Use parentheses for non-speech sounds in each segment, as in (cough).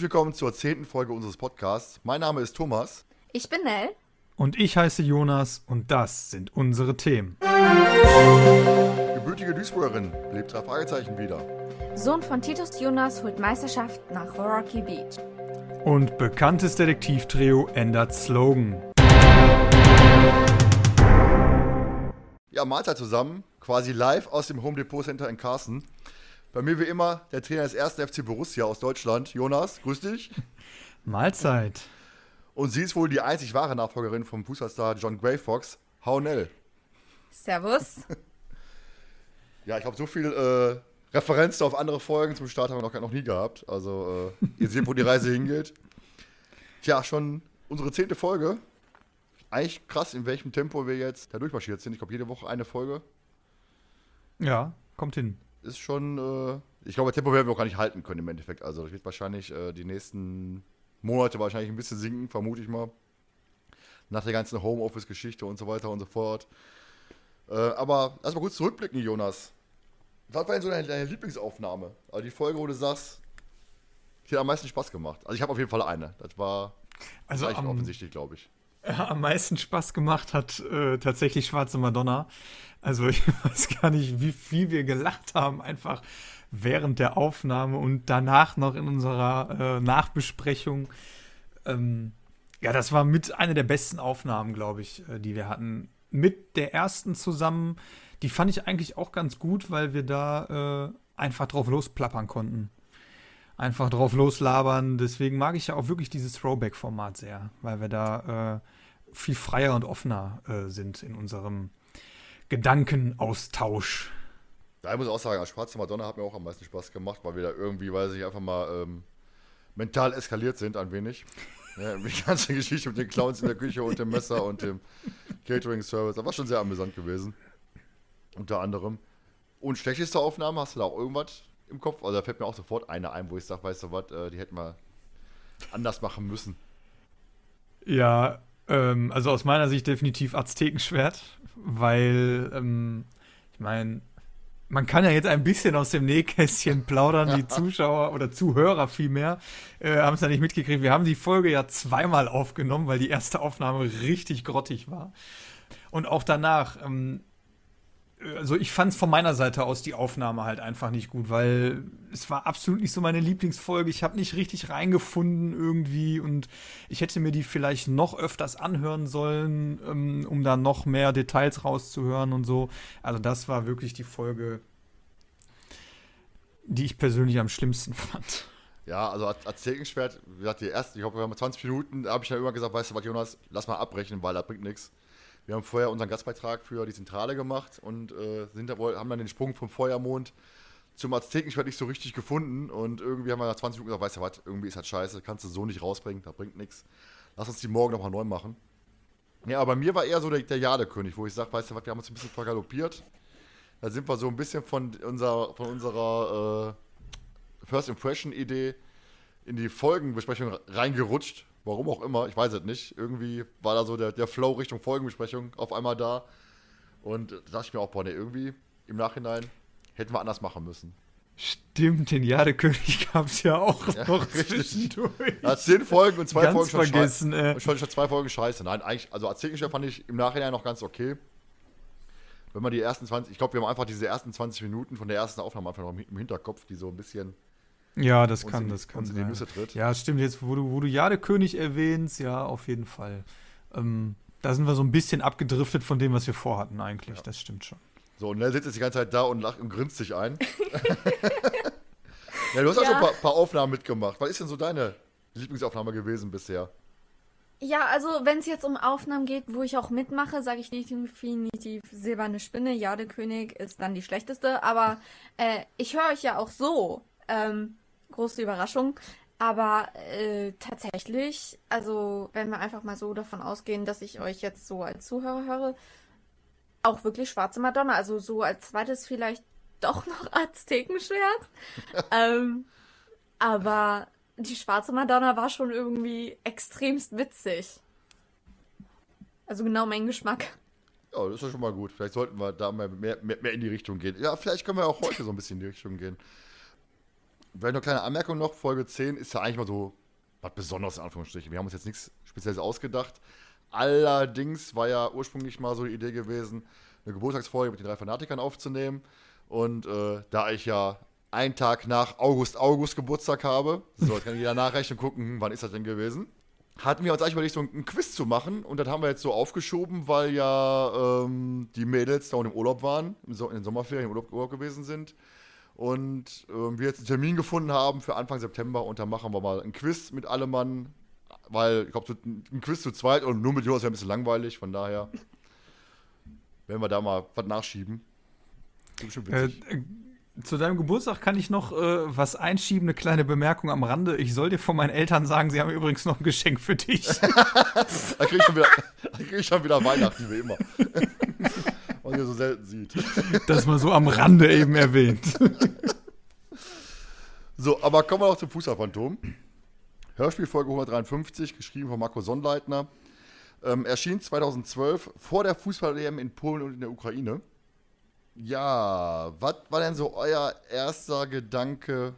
Herzlich willkommen zur zehnten Folge unseres Podcasts. Mein Name ist Thomas. Ich bin Nell. Und ich heiße Jonas und das sind unsere Themen. Gebürtige Duisburgerin lebt drei Fragezeichen wieder. Sohn von Titus Jonas holt Meisterschaft nach Rocky Beach. Und bekanntes Detektivtrio ändert Slogan. Ja, Mahlzeit zusammen, quasi live aus dem Home Depot Center in Carsten. Bei mir wie immer der Trainer des ersten FC Borussia aus Deutschland, Jonas, grüß dich. (laughs) Mahlzeit. Und sie ist wohl die einzig wahre Nachfolgerin vom Fußballstar John Gray Fox, Haunell. Servus. (laughs) ja, ich habe so viel äh, Referenzen auf andere Folgen zum Start haben wir noch, noch nie gehabt. Also äh, ihr seht, wo die Reise (laughs) hingeht. Tja, schon unsere zehnte Folge. Eigentlich krass, in welchem Tempo wir jetzt da durchmarschiert sind. Ich glaube, jede Woche eine Folge. Ja, kommt hin ist schon, äh, ich glaube, Tempo werden wir auch gar nicht halten können im Endeffekt. Also das wird wahrscheinlich äh, die nächsten Monate wahrscheinlich ein bisschen sinken, vermute ich mal. Nach der ganzen Homeoffice-Geschichte und so weiter und so fort. Äh, aber lass mal kurz zurückblicken, Jonas. Was war denn so deine, deine Lieblingsaufnahme? Also die Folge, wo du sagst, die hat am meisten Spaß gemacht. Also ich habe auf jeden Fall eine. Das war also am, offensichtlich, glaube ich. (laughs) am meisten Spaß gemacht hat äh, tatsächlich Schwarze Madonna. Also ich (laughs) weiß gar nicht, wie viel wir gelacht haben, einfach während der Aufnahme und danach noch in unserer äh, Nachbesprechung. Ähm, ja, das war mit einer der besten Aufnahmen, glaube ich, äh, die wir hatten. Mit der ersten zusammen. Die fand ich eigentlich auch ganz gut, weil wir da äh, einfach drauf losplappern konnten. Einfach drauf loslabern. Deswegen mag ich ja auch wirklich dieses Throwback-Format sehr, weil wir da äh, viel freier und offener äh, sind in unserem Gedankenaustausch. Da muss ich auch sagen, Schwarze Madonna hat mir auch am meisten Spaß gemacht, weil wir da irgendwie, weil sie einfach mal ähm, mental eskaliert sind, ein wenig. Ja, (laughs) die ganze Geschichte mit den Clowns in der Küche und dem Messer und dem Catering-Service, das war schon sehr amüsant gewesen. Unter anderem. Und schlechteste Aufnahme, hast du da auch irgendwas im Kopf? Also da fällt mir auch sofort eine ein, wo ich sage, weißt du was, äh, die hätten wir anders machen müssen. Ja, ähm, also aus meiner Sicht definitiv Aztekenschwert, weil, ähm, ich meine, man kann ja jetzt ein bisschen aus dem Nähkästchen (laughs) plaudern, die Zuschauer oder Zuhörer vielmehr äh, haben es ja nicht mitgekriegt. Wir haben die Folge ja zweimal aufgenommen, weil die erste Aufnahme richtig grottig war. Und auch danach, ähm, also ich fand es von meiner Seite aus die Aufnahme halt einfach nicht gut, weil es war absolut nicht so meine Lieblingsfolge. Ich habe nicht richtig reingefunden irgendwie und ich hätte mir die vielleicht noch öfters anhören sollen, ähm, um da noch mehr Details rauszuhören und so. Also das war wirklich die Folge, die ich persönlich am schlimmsten (laughs) fand. Ja, also als Zegenschwert, wie gesagt, die ersten, ich glaube, wir haben 20 Minuten, da habe ich ja immer gesagt, weißt du was, Jonas, lass mal abbrechen, weil das bringt nichts. Wir haben vorher unseren Gastbeitrag für die Zentrale gemacht und äh, sind haben dann den Sprung vom Feuermond zum Aztekenschwert nicht so richtig gefunden. Und irgendwie haben wir nach 20 Minuten gesagt, weißt du was, irgendwie ist das scheiße, kannst du so nicht rausbringen, das bringt nichts. Lass uns die morgen nochmal neu machen. Ja, aber bei mir war eher so der, der Jadekönig, wo ich sage, weißt du was, wir haben uns ein bisschen vergaloppiert. Da sind wir so ein bisschen von, unser, von unserer äh, First Impression-Idee in die Folgenbesprechung reingerutscht. Warum auch immer, ich weiß es nicht. Irgendwie war da so der, der Flow Richtung Folgenbesprechung auf einmal da. Und da dachte ich mir auch, boah, nee, irgendwie im Nachhinein hätten wir anders machen müssen. Stimmt, den Jadekönig (laughs) gab es ja auch ja, noch zwischendurch. Ja, zehn Folgen und zwei ganz Folgen schon vergessen, scheiße. Äh. Schon, schon zwei Folgen scheiße. Nein, eigentlich, also Erzählgeschichte fand ich im Nachhinein noch ganz okay. Wenn man die ersten 20, ich glaube, wir haben einfach diese ersten 20 Minuten von der ersten Aufnahme einfach noch im Hinterkopf, die so ein bisschen ja, das kann, das kann sein. Nüsse tritt. Ja, stimmt. Jetzt, wo du, wo du Jadekönig erwähnst, ja, auf jeden Fall. Ähm, da sind wir so ein bisschen abgedriftet von dem, was wir vorhatten, eigentlich. Ja. Das stimmt schon. So, und er sitzt jetzt die ganze Zeit da und lacht und grinst sich ein. (laughs) (laughs) ja, du hast ja. auch schon ein paar, paar, Aufnahmen mitgemacht. Was ist denn so deine Lieblingsaufnahme gewesen bisher? Ja, also wenn es jetzt um Aufnahmen geht, wo ich auch mitmache, sage ich definitiv Silberne Spinne, Jadekönig ist dann die schlechteste. Aber äh, ich höre euch ja auch so. Ähm, große Überraschung. Aber äh, tatsächlich, also wenn wir einfach mal so davon ausgehen, dass ich euch jetzt so als Zuhörer höre, auch wirklich schwarze Madonna. Also so als zweites vielleicht doch noch (laughs) Aztekenschwert. (laughs) ähm, aber die schwarze Madonna war schon irgendwie extremst witzig. Also genau mein Geschmack. Ja, das ist ja schon mal gut. Vielleicht sollten wir da mal mehr, mehr, mehr in die Richtung gehen. Ja, vielleicht können wir auch heute so ein bisschen in die Richtung gehen. Vielleicht noch eine kleine Anmerkung noch. Folge 10 ist ja eigentlich mal so was Besonderes in Anführungsstrichen. Wir haben uns jetzt nichts Spezielles ausgedacht. Allerdings war ja ursprünglich mal so die Idee gewesen, eine Geburtstagsfolge mit den drei Fanatikern aufzunehmen. Und äh, da ich ja einen Tag nach August August Geburtstag habe, so jetzt kann jeder nachrechnen und gucken, hm, wann ist das denn gewesen, hatten wir uns eigentlich überlegt, so ein Quiz zu machen. Und das haben wir jetzt so aufgeschoben, weil ja ähm, die Mädels da unten im Urlaub waren, in den Sommerferien im Urlaub, Urlaub gewesen sind. Und ähm, wir jetzt einen Termin gefunden haben für Anfang September und dann machen wir mal ein Quiz mit allem Mann. Weil ich glaube, ein Quiz zu zweit und nur mit Jonas wäre ein bisschen langweilig, von daher (laughs) werden wir da mal was nachschieben. Äh, zu deinem Geburtstag kann ich noch äh, was einschieben, eine kleine Bemerkung am Rande. Ich soll dir von meinen Eltern sagen, sie haben übrigens noch ein Geschenk für dich. (laughs) da krieg ich krieg ich schon wieder Weihnachten, wie immer. (laughs) Was ihr so selten sieht. (laughs) Das mal so am Rande eben erwähnt. (laughs) So, aber kommen wir noch zum Fußballphantom. Hörspielfolge 153, geschrieben von Marco Sonnleitner. Ähm, erschien 2012 vor der Fußball-EM in Polen und in der Ukraine. Ja, was war denn so euer erster Gedanke,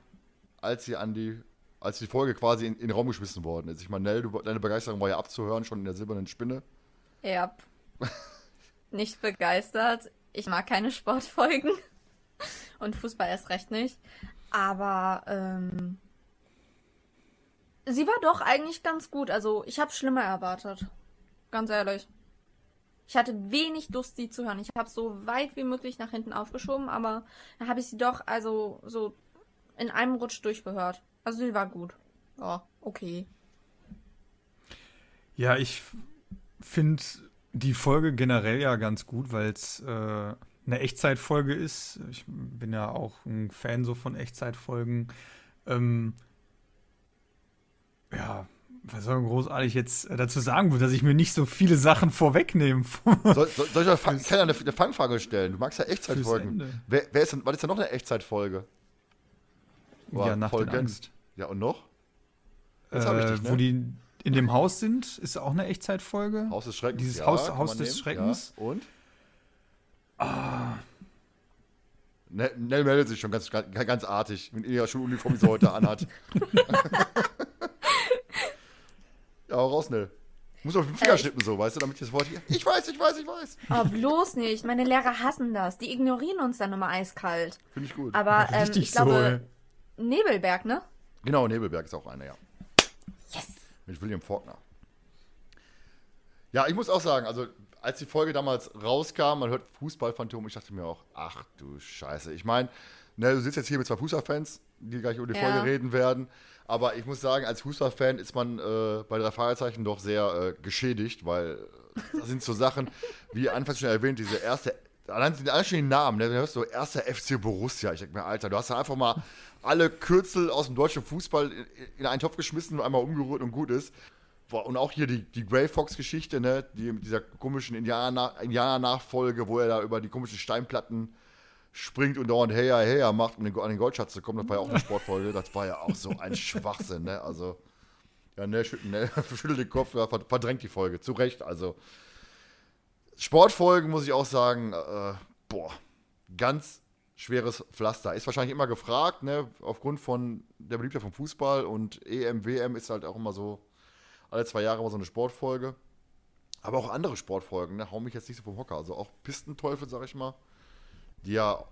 als ihr an die, als die Folge quasi in, in den Raum geschmissen worden ist? Ich meine, Nell, du, deine Begeisterung war ja abzuhören, schon in der silbernen Spinne. Ja. (laughs) nicht begeistert. Ich mag keine Sportfolgen. (laughs) Und Fußball erst recht nicht. Aber ähm, sie war doch eigentlich ganz gut. Also ich habe schlimmer erwartet. Ganz ehrlich. Ich hatte wenig Lust, sie zu hören. Ich habe so weit wie möglich nach hinten aufgeschoben, aber dann habe ich sie doch also so in einem Rutsch durchgehört. Also sie war gut. Ja, okay. Ja, ich finde die Folge generell ja ganz gut, weil es äh, eine Echtzeitfolge ist. Ich bin ja auch ein Fan so von Echtzeitfolgen. Ähm, ja, was soll man großartig jetzt äh, dazu sagen, dass ich mir nicht so viele Sachen vorwegnehme? soll, soll, soll ich mal Fang, kann ja eine, eine, Fangfrage stellen? Du magst ja Echtzeitfolgen. Wer, wer ist denn, was ist denn noch eine Echtzeitfolge? ja, nach Folgen. Angst. Ja, und noch? Jetzt äh, ich dich, ne? Wo die in dem Haus sind, ist auch eine Echtzeitfolge. Haus des Schreckens. Dieses ja, Haus, Haus des nehmen. Schreckens. Ja. Und? Ah. Nell meldet sich schon ganz, ganz, ganz artig, wenn ihr ja schon Uniform so heute anhat. (laughs) Ja, hau raus, Nell. Muss auf den Finger äh, schnippen, so, weißt du, damit ich das Wort hier. Ich weiß, ich weiß, ich weiß. Oh, bloß nicht. Meine Lehrer hassen das. Die ignorieren uns dann immer eiskalt. Finde ich gut. Aber (laughs) ähm, ich so, glaube, ey. Nebelberg, ne? Genau, Nebelberg ist auch einer, ja. Yes. Mit William Faulkner. Ja, ich muss auch sagen, also als die Folge damals rauskam, man hört Fußballphantom, ich dachte mir auch, ach du Scheiße. Ich meine, ne, du sitzt jetzt hier mit zwei Fußballfans, die gleich über die ja. Folge reden werden. Aber ich muss sagen, als Fußballfan ist man äh, bei drei Fragezeichen doch sehr äh, geschädigt, weil das sind so Sachen, wie anfangs schon erwähnt, diese erste, allein, allein schon die Namen, ne? du hörst so erster FC Borussia. Ich denke mir, Alter, du hast da einfach mal alle Kürzel aus dem deutschen Fußball in, in einen Topf geschmissen und einmal umgerührt und gut ist. Und auch hier die, die Grey Fox-Geschichte, ne? Die, mit dieser komischen Indianer-Nachfolge, wo er da über die komischen Steinplatten springt und dauernd Heya, Heya macht, um an den Goldschatz zu kommen. Das war ja auch eine (laughs) Sportfolge. Das war ja auch so ein Schwachsinn, ne? Also, ja, ne, schüttelt, ne, (laughs) schüttelt den Kopf, ja, verdrängt die Folge. Zu Recht, also. Sportfolgen muss ich auch sagen, äh, boah, ganz schweres Pflaster. Ist wahrscheinlich immer gefragt, ne? Aufgrund von der Beliebtheit vom Fußball und EM, WM ist halt auch immer so, alle zwei Jahre immer so eine Sportfolge. Aber auch andere Sportfolgen, ne? Hauen mich jetzt nicht so vom Hocker. Also auch Pistenteufel, sag ich mal die ja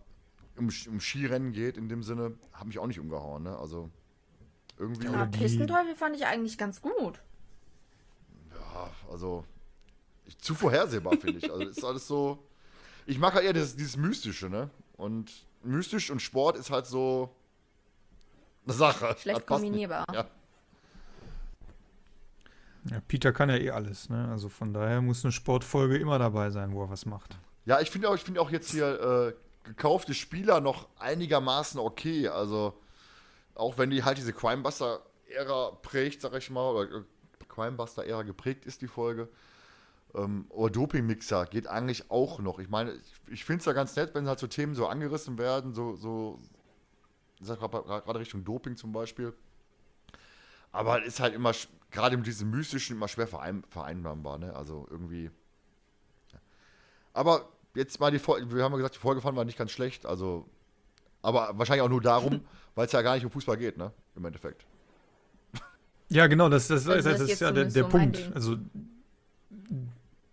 um, um Skirennen geht in dem Sinne, hat mich auch nicht umgehauen. Ne? Also irgendwie. Ja, Pistenteufel fand ich eigentlich ganz gut. Ja, also zu vorhersehbar finde ich. Also ist alles so. Ich mag halt eher dieses, dieses Mystische, ne? Und mystisch und Sport ist halt so eine Sache. Schlecht kombinierbar. Ja. ja. Peter kann ja eh alles, ne? Also von daher muss eine Sportfolge immer dabei sein, wo er was macht. Ja, ich finde auch, find auch jetzt hier äh, gekaufte Spieler noch einigermaßen okay. Also, auch wenn die halt diese Crimebuster Ära prägt, sag ich mal, oder Crimebuster-Ära geprägt ist, die Folge. Ähm, oder Doping-Mixer geht eigentlich auch noch. Ich meine, ich, ich finde es ja ganz nett, wenn halt so Themen so angerissen werden, so, so gerade Richtung Doping zum Beispiel. Aber es ist halt immer, gerade mit diesem Mystischen, immer schwer verein, vereinbarbar, ne? Also irgendwie. Aber jetzt mal die Folge, wir haben ja gesagt, die Folge fanden wir nicht ganz schlecht, also. Aber wahrscheinlich auch nur darum, (laughs) weil es ja gar nicht um Fußball geht, ne? Im Endeffekt. Ja, genau, das, das, also das, das ist ja der, der so Punkt. Also,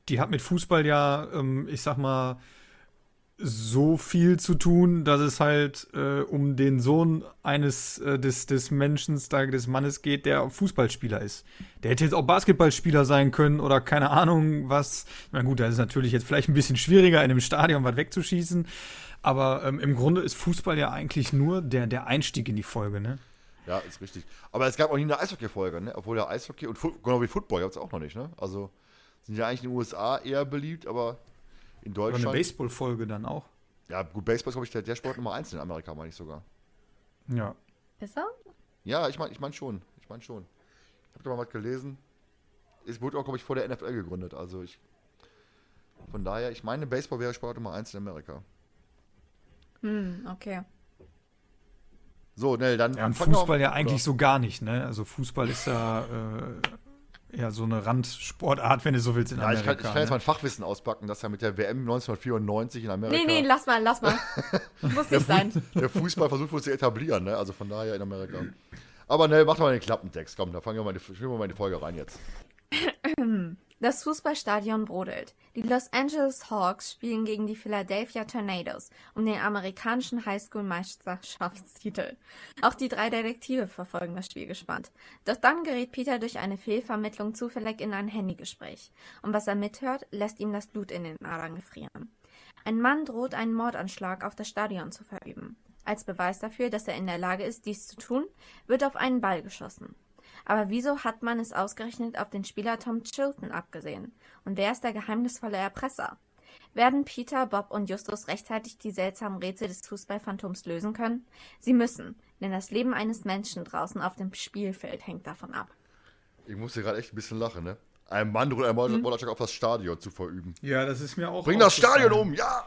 die hat mit Fußball ja, ähm, ich sag mal, so viel zu tun, dass es halt äh, um den Sohn eines äh, des, des Menschen, des Mannes geht, der Fußballspieler ist. Der hätte jetzt auch Basketballspieler sein können oder keine Ahnung was. Na gut, das ist natürlich jetzt vielleicht ein bisschen schwieriger, in einem Stadion was wegzuschießen. Aber ähm, im Grunde ist Fußball ja eigentlich nur der, der Einstieg in die Folge, ne? Ja, ist richtig. Aber es gab auch nie eine Eishockey-Folge, ne? Obwohl der Eishockey und genau wie Football gab es auch noch nicht, ne? Also sind ja eigentlich in den USA eher beliebt, aber in Deutschland. Oder eine Baseball-Folge dann auch. Ja, gut, Baseball ist, glaube ich, der, der Sport Nummer 1 in Amerika, meine ich sogar. Ja. Ist er? Ja, ich meine ich mein schon. Ich meine schon. Ich habe da mal was gelesen. Es wurde auch, glaube ich, vor der NFL gegründet. Also ich. Von daher, ich meine, Baseball wäre Sport Nummer 1 in Amerika. Hm, okay. So, ne, dann. Ja, und Fußball ja eigentlich so gar nicht, ne? Also Fußball ist ja äh, ja, so eine Randsportart, wenn du so willst, in ja, Amerika. Ich kann, ich kann jetzt mein Fachwissen auspacken, das ja mit der WM 1994 in Amerika. Nee, nee, lass mal, lass mal. (laughs) Muss nicht sein. Der Fußball versucht wohl zu etablieren, ne? Also von daher in Amerika. Aber ne, mach doch mal den Klappentext. Komm, da fangen wir mal, die, wir mal in die Folge rein jetzt. (clears throat) Das Fußballstadion brodelt. Die Los Angeles Hawks spielen gegen die Philadelphia Tornadoes um den amerikanischen Highschool-Meisterschaftstitel. Auch die drei Detektive verfolgen das Spiel gespannt. Doch dann gerät Peter durch eine Fehlvermittlung zufällig in ein Handygespräch. Und was er mithört, lässt ihm das Blut in den Adern gefrieren. Ein Mann droht einen Mordanschlag auf das Stadion zu verüben. Als Beweis dafür, dass er in der Lage ist, dies zu tun, wird auf einen Ball geschossen. Aber wieso hat man es ausgerechnet auf den Spieler Tom Chilton abgesehen? Und wer ist der geheimnisvolle Erpresser? Werden Peter, Bob und Justus rechtzeitig die seltsamen Rätsel des Fußballphantoms lösen können? Sie müssen, denn das Leben eines Menschen draußen auf dem Spielfeld hängt davon ab. Ich musste gerade echt ein bisschen lachen, ne? Ein Mann droht einen hm? Mordschlag auf das Stadion zu verüben. Ja, das ist mir auch. Bring das Stadion um, ja!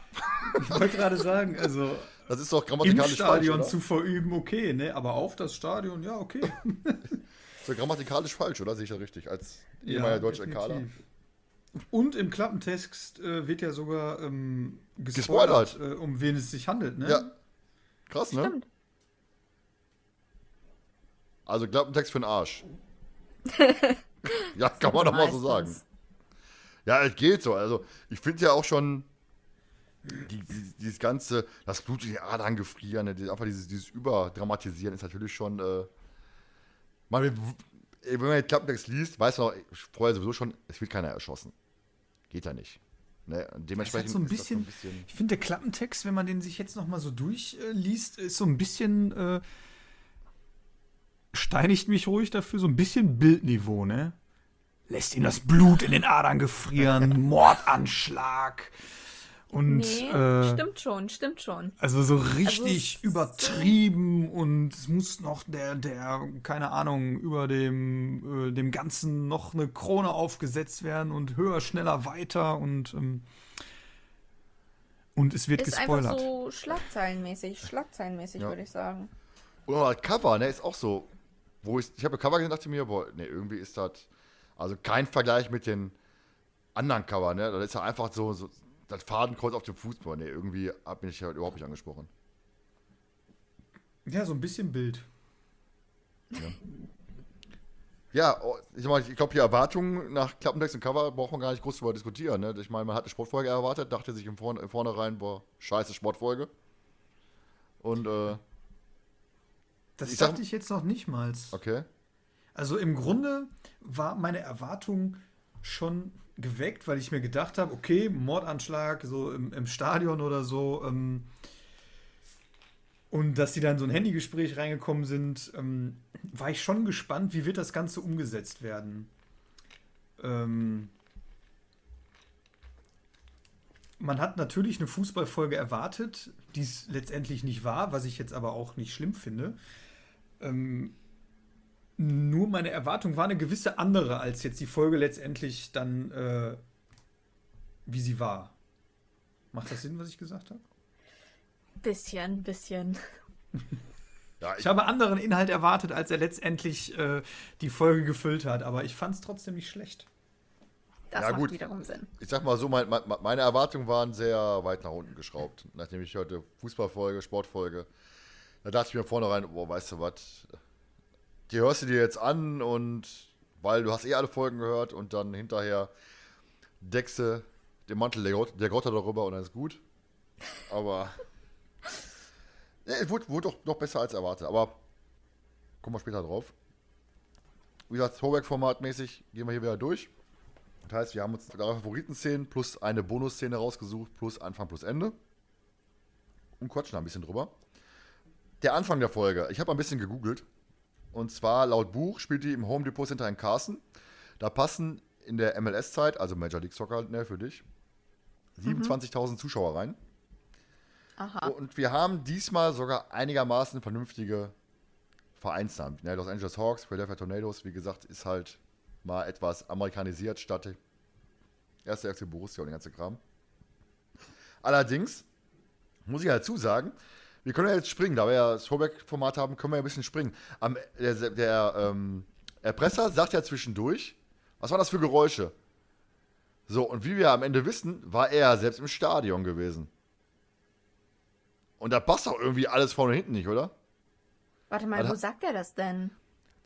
Ich wollte gerade sagen, also. Das ist doch grammatikalisch im Stadion falsch, zu verüben, okay, ne? Aber auf das Stadion, ja, okay. (laughs) ist ja grammatikalisch falsch, oder? Sehe ich ja richtig, als ehemaliger ja, deutscher Kader. Und im Klappentext äh, wird ja sogar ähm, gespoilert, gespoilert. Äh, um wen es sich handelt, ne? Ja. Krass, ne? Stimmt. Also Klappentext für den Arsch. (laughs) ja, kann man doch mal so sagen. Ja, es geht so. Also, ich finde ja auch schon die, die, dieses ganze, das Blut in die Adern gefrieren, ne, einfach dieses, dieses Überdramatisieren ist natürlich schon äh, man, wenn man den Klappentext liest, weiß man auch vorher sowieso schon, es wird keiner erschossen. Geht ja nicht. Ne? dementsprechend so ein bisschen, so ein bisschen, Ich finde, der Klappentext, wenn man den sich jetzt nochmal so durchliest, ist so ein bisschen. Äh, steinigt mich ruhig dafür, so ein bisschen Bildniveau, ne? Lässt ihn das Blut in den Adern gefrieren, (laughs) Mordanschlag. Und, nee, äh, stimmt schon, stimmt schon. Also so richtig also, übertrieben und es muss noch der, der, keine Ahnung, über dem, äh, dem Ganzen noch eine Krone aufgesetzt werden und höher, schneller, weiter und, ähm, und es wird ist gespoilert. Ist einfach so schlagzeilenmäßig, schlagzeilenmäßig ja. würde ich sagen. Oder Cover, ne, ist auch so, wo ich, ich habe Cover gesehen, dachte mir, boah, ne, irgendwie ist das, also kein Vergleich mit den anderen Cover, ne, das ist ja einfach so, so das Fadenkreuz auf dem Fußball, ne, irgendwie hat mich halt überhaupt nicht angesprochen. Ja, so ein bisschen Bild. Ja. Ja, oh, ich, mein, ich glaube, die Erwartungen nach Klappentext und Cover braucht man gar nicht groß darüber diskutieren. Ne? Ich meine, man hat eine Sportfolge erwartet, dachte sich im Vorne, Vornherein, boah, scheiße Sportfolge. Und, äh. Das ich dachte sag, ich jetzt noch nicht mal. Okay. Also im Grunde war meine Erwartung schon geweckt, weil ich mir gedacht habe, okay, Mordanschlag so im, im Stadion oder so. Ähm, und dass die dann so ein Handygespräch reingekommen sind, ähm, war ich schon gespannt, wie wird das Ganze umgesetzt werden. Ähm, man hat natürlich eine Fußballfolge erwartet, die es letztendlich nicht war, was ich jetzt aber auch nicht schlimm finde. Ähm, Nur meine Erwartung war eine gewisse andere, als jetzt die Folge letztendlich dann, äh, wie sie war. Macht das Sinn, was ich gesagt habe? Bisschen, bisschen. Ja, ich, ich, habe anderen Inhalt erwartet, als er letztendlich äh, die Folge gefüllt hat, aber ich fand es trotzdem nicht schlecht. Das ja, macht gut. wiederum Sinn. Ich sag mal so, mein, mein, meine Erwartungen waren sehr weit nach unten geschraubt. Nachdem ich heute Fußballfolge, Sportfolge, da dachte ich mir vornherein, boah, weißt du was, die hörst du dir jetzt an und weil du hast eh alle Folgen gehört und dann hinterher deckst du den Mantel der, der Grotte darüber und dann ist gut. Aber (laughs) ja, es wurde, wurde doch noch besser als erwartet. Aber kommen wir später drauf. Wie gesagt, Throwback-Format-mäßig gehen wir hier wieder durch. Das heißt, wir haben uns drei Favoriten-Szenen plus eine Bonusszene rausgesucht, plus Anfang plus Ende. Und quatschen da ein bisschen drüber. Der Anfang der Folge. Ich habe ein bisschen gegoogelt. Und zwar laut Buch spielt die im Home Depot Center in Carson. Da passen in der MLS-Zeit, also Major League Soccer ne, für dich, 27.000 mhm. Zuschauer rein. Aha. Und wir haben diesmal sogar einigermaßen vernünftige Vereinsnamen. Ne, Los Angeles Hawks, Philadelphia Tornadoes, wie gesagt, ist halt mal etwas amerikanisiert statt erste FC Borussia und den ganzen Kram. Allerdings muss ich dazu sagen, wir können ja jetzt springen, da wir ja das Throwback-Format haben, können wir ja ein bisschen springen. Am, der, der ähm, Erpresser sagt ja zwischendurch, was waren das für Geräusche? So, und wie wir am Ende wissen, war er selbst im Stadion gewesen. Und da passt doch irgendwie alles vorne und hinten nicht, oder? Warte mal, also, wo sagt er das denn?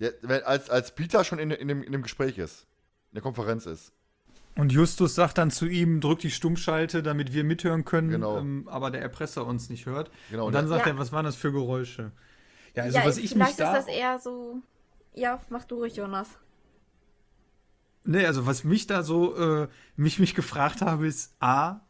Der, als, als Peter schon in, in, dem, in dem Gespräch ist, in der Konferenz ist. Und Justus sagt dann zu ihm, drück die Stummschalte, damit wir mithören können, genau. ähm, aber der Erpresser uns nicht hört. Genau, und dann sagt ja. er, was waren das für Geräusche? Ja, also ja, was ich vielleicht mich da... ist das eher so... Ja, mach du ruhig, Jonas. Nee, also was mich da so, äh, mich, mich gefragt habe, ist A,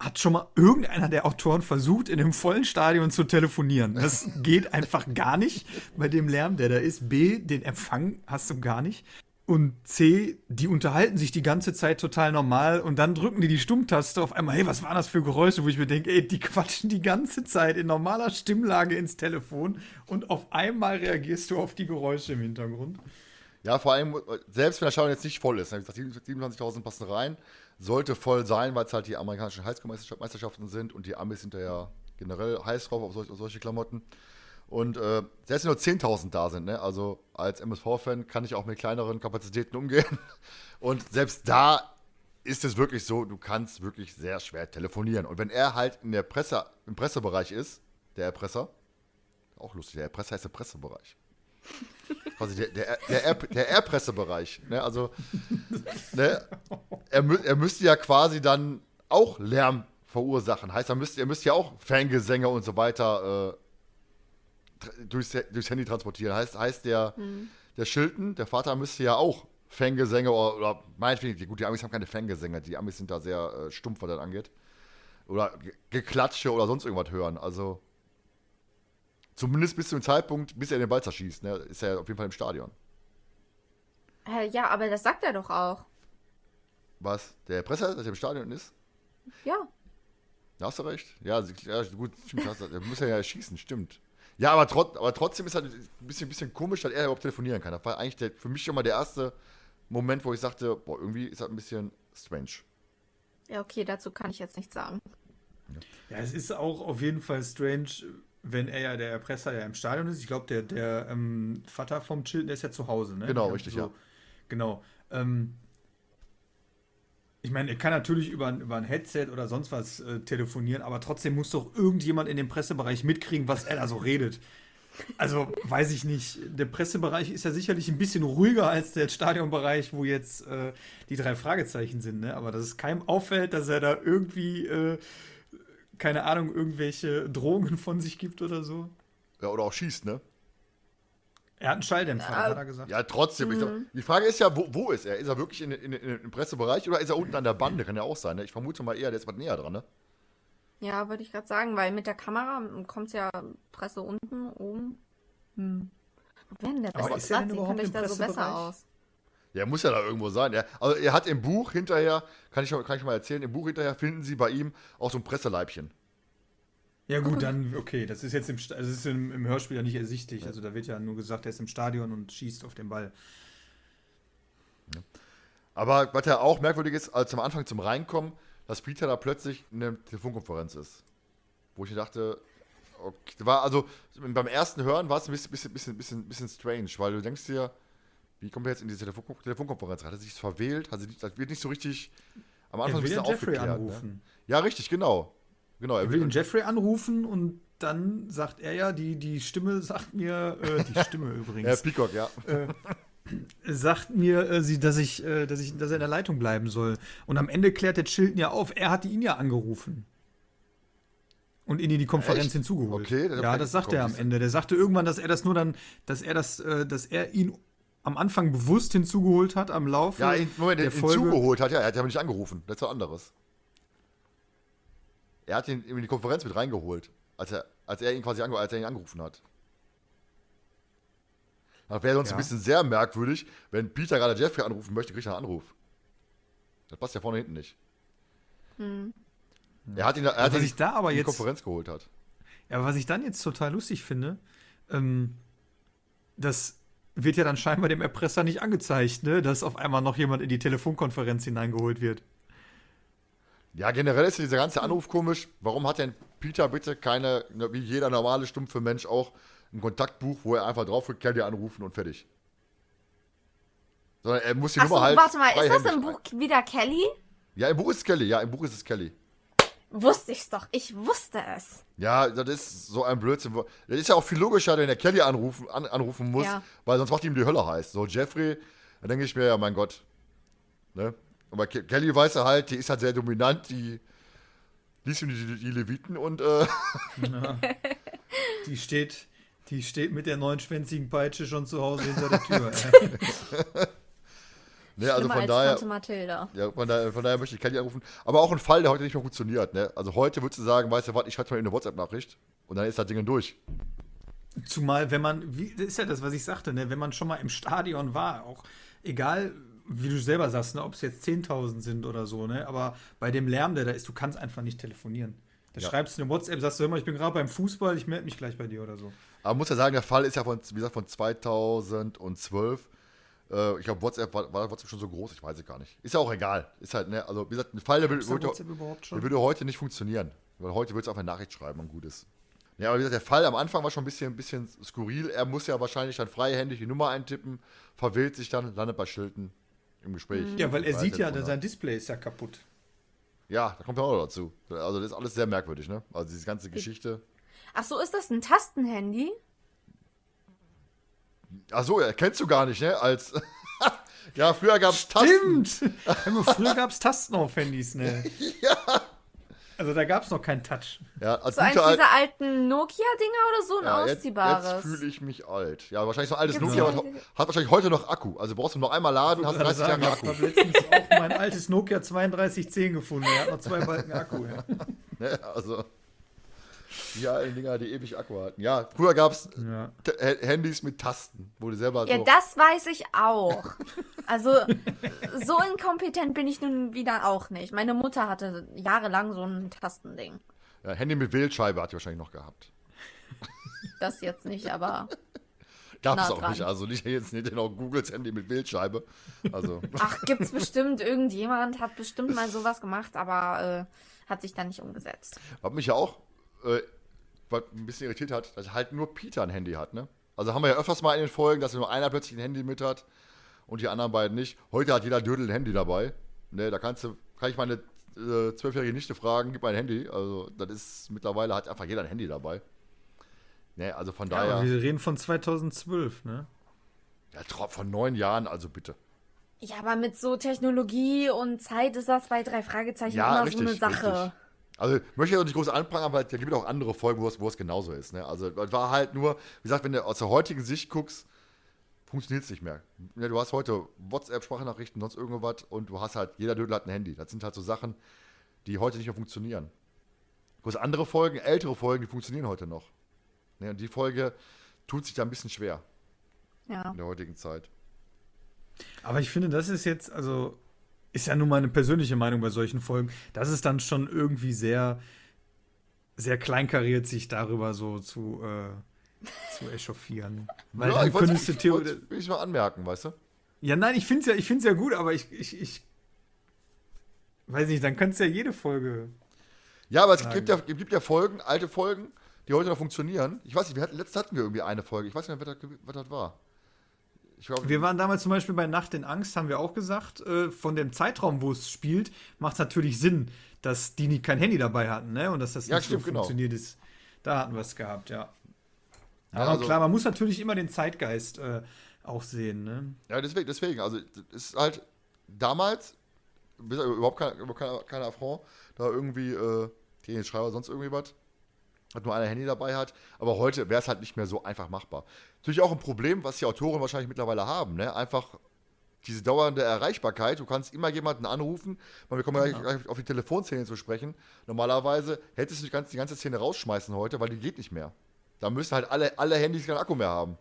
hat schon mal irgendeiner der Autoren versucht, in dem vollen Stadion zu telefonieren. Das (laughs) geht einfach gar nicht bei dem Lärm, der da ist. B, den Empfang hast du gar nicht. Und C, die unterhalten sich die ganze Zeit total normal und dann drücken die die Stummtaste auf einmal, hey, was waren das für Geräusche, wo ich mir denke, ey, die (laughs) quatschen die ganze Zeit in normaler Stimmlage ins Telefon und auf einmal reagierst du auf die Geräusche im Hintergrund. Ja, vor allem, selbst wenn der Stadion jetzt nicht voll ist, 27.000 passen rein, sollte voll sein, weil es halt die amerikanischen Highschool-Meisterschaften sind und die Amis sind ja generell heiß drauf auf, solch, auf solche Klamotten. Und äh, selbst wenn nur 10.000 da sind, ne? also als MSV-Fan kann ich auch mit kleineren Kapazitäten umgehen. (laughs) Und selbst da ist es wirklich so, du kannst wirklich sehr schwer telefonieren. Und wenn er halt in der Presse, im Pressebereich ist, der Erpresser, auch lustig, der Erpresser heißt der Pressebereich. Quasi der, der, der, der Erpressebereich. Ne? Also, ne? Er, er müsste ja quasi dann auch Lärm verursachen. Heißt, er müsste, er müsste ja auch Fangesänge und so weiter äh, durchs, durchs Handy transportieren. Heißt, heißt der, mhm. der Schilden, der Vater müsste ja auch Fangesänge oder, oder meinetwegen, gut, die Amis haben keine Fangesänge, die Amis sind da sehr äh, stumpf, was das angeht. Oder Geklatsche oder sonst irgendwas hören. Also zumindest bis zu dem Zeitpunkt, bis er den Ball zerschießt, ne, ist er auf jeden Fall im Stadion. Äh, ja, aber das sagt er doch auch. Was? Der Presser, dass er im Stadion ist? Ja. Da hast du recht. Ja, ja gut, stimmt, er muss ja schießen, stimmt. Ja, aber, trot, aber trotzdem ist halt ein bisschen, bisschen komisch, dass er überhaupt telefonieren kann. Das war eigentlich der, für mich schon mal der erste Moment, wo ich sagte, boah, irgendwie ist das ein bisschen strange. Ja, okay, dazu kann ich jetzt nichts sagen. Ja, es ist auch auf jeden Fall strange, wenn er ja der Erpresser ja im Stadion ist. Ich glaube, der, der ähm, Vater vom Chilton, der ist ja zu Hause, ne? Genau, richtig, so, ja. Genau. Ähm, ich meine, er kann natürlich über, über ein Headset oder sonst was äh, telefonieren, aber trotzdem muss doch irgendjemand in dem Pressebereich mitkriegen, was er da so redet. Also, weiß ich nicht. Der Pressebereich ist ja sicherlich ein bisschen ruhiger als der Stadionbereich, wo jetzt äh, die drei Fragezeichen sind, ne? Aber dass es keinem auffällt, dass er da irgendwie, äh, keine Ahnung, irgendwelche Drohungen von sich gibt oder so. Ja, oder auch schießt, ne? Er hat einen Schalldämpfer, ja, hat er gesagt. Ja, trotzdem. Mhm. Glaub, die Frage ist ja, wo, wo, ist er? Ist er wirklich in, in, in, im Pressebereich oder ist er unten an der Bande? Kann ja auch sein. Ne? Ich vermute mal eher, der ist was näher dran, ne? Ja, würde ich gerade sagen, weil mit der Kamera kommt es ja Presse unten, oben. Hm. Wo wäre denn der beste Platz? Sieht kann ich da so besser aus? Ja, muss ja da irgendwo sein. Ja. Also er hat im Buch hinterher, kann ich, kann ich mal erzählen, im Buch hinterher finden sie bei ihm auch so ein Presseleibchen. Ja gut, dann, okay, das ist jetzt im, Sta- also das ist im, im Hörspiel ja nicht ersichtlich. Also da wird ja nur gesagt, er ist im Stadion und schießt auf den Ball. Aber was ja auch merkwürdig ist, als am Anfang zum Reinkommen, dass Peter da plötzlich in einer Telefonkonferenz ist. Wo ich dachte, okay, war also beim ersten Hören war es ein bisschen, bisschen, bisschen, bisschen, bisschen strange, weil du denkst dir, wie kommt er jetzt in diese Telefon Telefonkonferenz rein? Hat er sich verwählt? Hat sie nicht, das wird nicht so richtig am Anfang Er will ein bisschen Jeffrey aufgeklärt. Ne? anrufen. Ja, richtig, genau. Genau, Er will den Jeffrey anrufen und dann sagt er ja, die, die Stimme sagt mir, äh, die (laughs) Stimme ja, übrigens, Peacock, ja. sagt mir, äh, sie, dass, ich, äh, dass, ich, dass er in der Leitung bleiben soll. Und am Ende klärt der Chilton ja auf, er hatte ihn ja angerufen. Und ihn in die Konferenz Echt? hinzugeholt. Okay, ja, das sagt er am. Ende. Der sagte irgendwann, dass er das nur dann, dass er das, äh, dass er ihn am Anfang bewusst hinzugeholt hat am Laufe Ja, in, Moment, der ihn Folge. hat, ja, er hat ja nicht angerufen. Das ist was anderes. Er hat ihn in die Konferenz mit reingeholt, als er, als er ihn quasi als er ihn angerufen hat. Das wäre sonst Ja. ein bisschen sehr merkwürdig, wenn Peter gerade Jeffrey anrufen möchte, kriegt er einen Anruf. Das passt ja vorne hinten nicht. Er hat ihn, er hat ihn ich da aber in die jetzt- Konferenz geholt hat. Ja, was ich dann jetzt total lustig finde, ähm, das wird ja dann scheinbar dem Erpresser nicht angezeigt, ne? dass auf einmal noch jemand in die Telefonkonferenz hineingeholt wird. Ja, generell ist dieser ganze Anruf komisch. Warum hat denn Peter bitte keine, ne, wie jeder normale stumpfe Mensch auch, ein Kontaktbuch, wo er einfach draufdrückt, kann dir anrufen und fertig. Sondern er muss die Achso, Nummer halt. warte mal, ist das im Buch wieder Kelly? Ja, im Buch ist es Kelly, ja, im Buch ist es Kelly. Wusste ich's doch. Ich wusste es. Ja, das ist so ein Blödsinn. Das ist ja auch viel logischer, wenn er Kelly anrufen, an, anrufen muss, Ja. weil sonst macht ihm die Hölle heiß. So, Jeffrey, da denke ich mir, ja, mein Gott. Ne? Aber Ke Kelly weiß er halt, die ist halt sehr dominant, die liest die, die Leviten und äh, Die steht, die steht mit der neunschwänzigen Peitsche schon zu Hause hinter der Tür. ne, also von als daher. Ja, von daher, von daher möchte ich Kelly anrufen. Aber auch ein Fall, der heute nicht mehr funktioniert. Ne? Also heute würdest du sagen, weißt du was, ich schreibe mal eine WhatsApp-Nachricht und dann ist das Ding durch. Zumal, wenn man, wie, das ist ja das, was ich sagte, ne? wenn man schon mal im Stadion war, auch egal, wie du selber sagst, ne? ob es jetzt 10.000 sind oder so, ne? aber bei dem Lärm, der da ist, du kannst einfach nicht telefonieren. Da Ja. schreibst du eine WhatsApp, sagst du immer, ich bin gerade beim Fußball, ich melde mich gleich bei dir oder so. Aber man muss ja sagen, der Fall ist ja von, wie gesagt, von 2012. Äh, ich glaube, WhatsApp war, war WhatsApp schon so groß, ich weiß es gar nicht. Ist ja auch egal. Ist halt, ne, also wie gesagt, ein Fall, der, würde, der würde heute nicht funktionieren. Weil heute würdest du einfach eine Nachricht schreiben und gut ist. Ja, aber wie gesagt, der Fall am Anfang war schon ein bisschen, ein bisschen skurril. Er muss ja wahrscheinlich dann freihändig die Nummer eintippen, verwählt sich dann, landet bei Schilden im Gespräch. Ja, weil er sieht ja, sein Display ist ja kaputt. Ja, da kommt ja auch noch dazu. Also das ist alles sehr merkwürdig, ne? Also diese ganze Geschichte. Ach so, ist das ein Tastenhandy? Ach so, ja, kennst du gar nicht, ne? Als (laughs) ja, früher gab es Tasten. Stimmt! Früher gab es Tasten auf Handys, ne? (laughs) ja. Also da gab es noch keinen Touch. Ja, als So eins dieser alten Nokia-Dinger oder so? Ein ja, jetzt, ausziehbares? jetzt fühle ich mich alt. Ja, wahrscheinlich so ein altes Gibt's Nokia, so- hat, hat wahrscheinlich heute noch Akku. Also brauchst du noch einmal laden, hast 30 sagen, Jahre ich Akku. habe letztens auch mein altes Nokia 3210 gefunden. Der hat noch zwei Balken Akku. Ja. (laughs) Ne? Also die alten Dinger, die ewig Akku hatten. Ja, früher gab es Ja. Handys mit Tasten, wo du selber Ja, so... das weiß ich auch. Also, so inkompetent bin ich nun wieder auch nicht. Meine Mutter hatte jahrelang so ein Tastending. ja, Handy mit Wählscheibe hat die wahrscheinlich noch gehabt. Das jetzt nicht, aber. Gab es auch dran. nicht. Also nicht jetzt nicht genau Googles Handy mit Wählscheibe. Also Ach, gibt's bestimmt. Irgendjemand hat bestimmt mal sowas gemacht, aber äh, hat sich dann nicht umgesetzt. Was mich ja auch äh, was ein bisschen irritiert hat, dass halt nur Peter ein Handy hat, ne? Also haben wir ja öfters mal in den Folgen, dass nur einer plötzlich ein Handy mit hat und die anderen beiden nicht. Heute hat jeder Dödel ein Handy dabei. Ne, da kannst du, kann ich meine äh, zwölfjährige Nichte fragen, gib mein Handy. Also das ist mittlerweile hat einfach jeder ein Handy dabei. Ne, also von Ja, aber daher, wir reden von 2012, ne? ja, von neun Jahren, also bitte. Ja, aber mit so Technologie und Zeit ist das bei drei Fragezeichen Ja, immer richtig, so eine Sache. richtig. Also ich möchte ja auch nicht groß anprangern, weil da gibt auch andere Folgen, wo es, wo es genauso ist. Ne? Also war halt nur, wie gesagt, wenn du aus der heutigen Sicht guckst, funktioniert es nicht mehr. Ja, du hast heute WhatsApp-Sprachnachrichten, sonst irgendwas und du hast halt, jeder Dödel hat ein Handy. Das sind halt so Sachen, die heute nicht mehr funktionieren. Bloß andere Folgen, ältere Folgen, die funktionieren heute noch. Ne? Und die Folge tut sich da ein bisschen schwer Ja. in der heutigen Zeit. Aber ich finde, das ist jetzt, also, ist ja nun meine persönliche Meinung bei solchen Folgen, das ist dann schon irgendwie sehr, sehr kleinkariert, sich darüber so zu, äh, zu echauffieren. Weil ja, dann könntest du theoretisch. will ich mal anmerken, weißt du? Ja, nein, ich finde es ja, ich find's ja gut, aber ich, ich, ich. Weiß nicht, dann kannst du ja jede Folge. Ja, aber es gibt ja, gibt ja Folgen, alte Folgen, die heute noch funktionieren. Ich weiß nicht, wir hatten, letztens hatten wir irgendwie eine Folge. Ich weiß nicht mehr, was das, was das war. Ich glaube, Wir waren damals zum Beispiel bei Nacht in Angst, haben wir auch gesagt, äh, von dem Zeitraum, wo es spielt, macht es natürlich Sinn, dass die nie kein Handy dabei hatten, ne? Und dass das Ja, nicht stimmt, so genau. funktioniert ist. Da hatten wir es gehabt, ja. Ja, Aber also- klar, man muss natürlich immer den Zeitgeist äh, auch sehen, ne? Ja, deswegen, deswegen. Also, es ist halt damals, überhaupt kein, kein, kein Affront, da irgendwie, äh, gegen den Schreiber, sonst irgendwie was, hat nur ein Handy dabei hat. Aber heute wäre es halt nicht mehr so einfach machbar. Natürlich auch ein Problem, was die Autoren wahrscheinlich mittlerweile haben, ne? Einfach diese dauernde Erreichbarkeit. Du kannst immer jemanden anrufen, weil wir kommen ja. gleich auf die Telefonszene zu sprechen. Normalerweise hättest du die ganze, die ganze Szene rausschmeißen heute, weil die geht nicht mehr. Da müssen halt alle, alle Handys keinen Akku mehr haben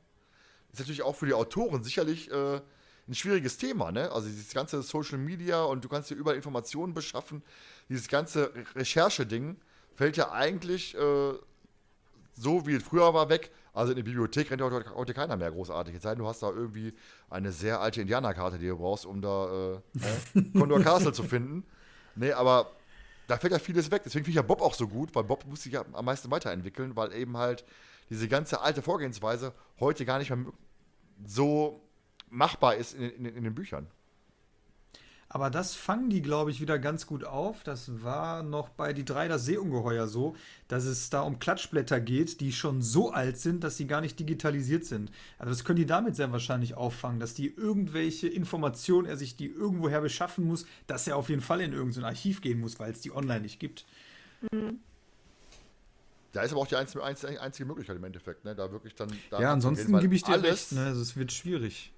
ist natürlich auch für die Autoren sicherlich äh, ein schwieriges Thema, ne? Also dieses ganze Social Media und du kannst dir überall Informationen beschaffen. Dieses ganze Re- Recherche-Ding fällt ja eigentlich äh, so wie es früher war weg. Also in der Bibliothek rennt heute, heute keiner mehr großartig. Es sei denn, du hast da irgendwie eine sehr alte Indianerkarte, die du brauchst, um da äh? (laughs) Condor Castle zu finden. Nee, aber da fällt ja vieles weg. Deswegen finde ich ja Bob auch so gut, weil Bob muss sich ja am meisten weiterentwickeln, weil eben halt diese ganze alte Vorgehensweise heute gar nicht mehr so machbar ist in, in, in den Büchern. Aber das fangen die, glaube ich, wieder ganz gut auf. Das war noch bei Die drei das Seeungeheuer so, dass es da um Klatschblätter geht, die schon so alt sind, dass sie gar nicht digitalisiert sind. Also das können die damit sehr wahrscheinlich auffangen, dass die irgendwelche Informationen, er sich die irgendwoher beschaffen muss, dass er auf jeden Fall in irgendein Archiv gehen muss, weil es die online nicht gibt. Da ist aber auch die einzige, einzige, Möglichkeit im Endeffekt, ne? Da wirklich dann. Da ja, ansonsten gebe ich dir alles, recht, ne? Also es wird schwierig.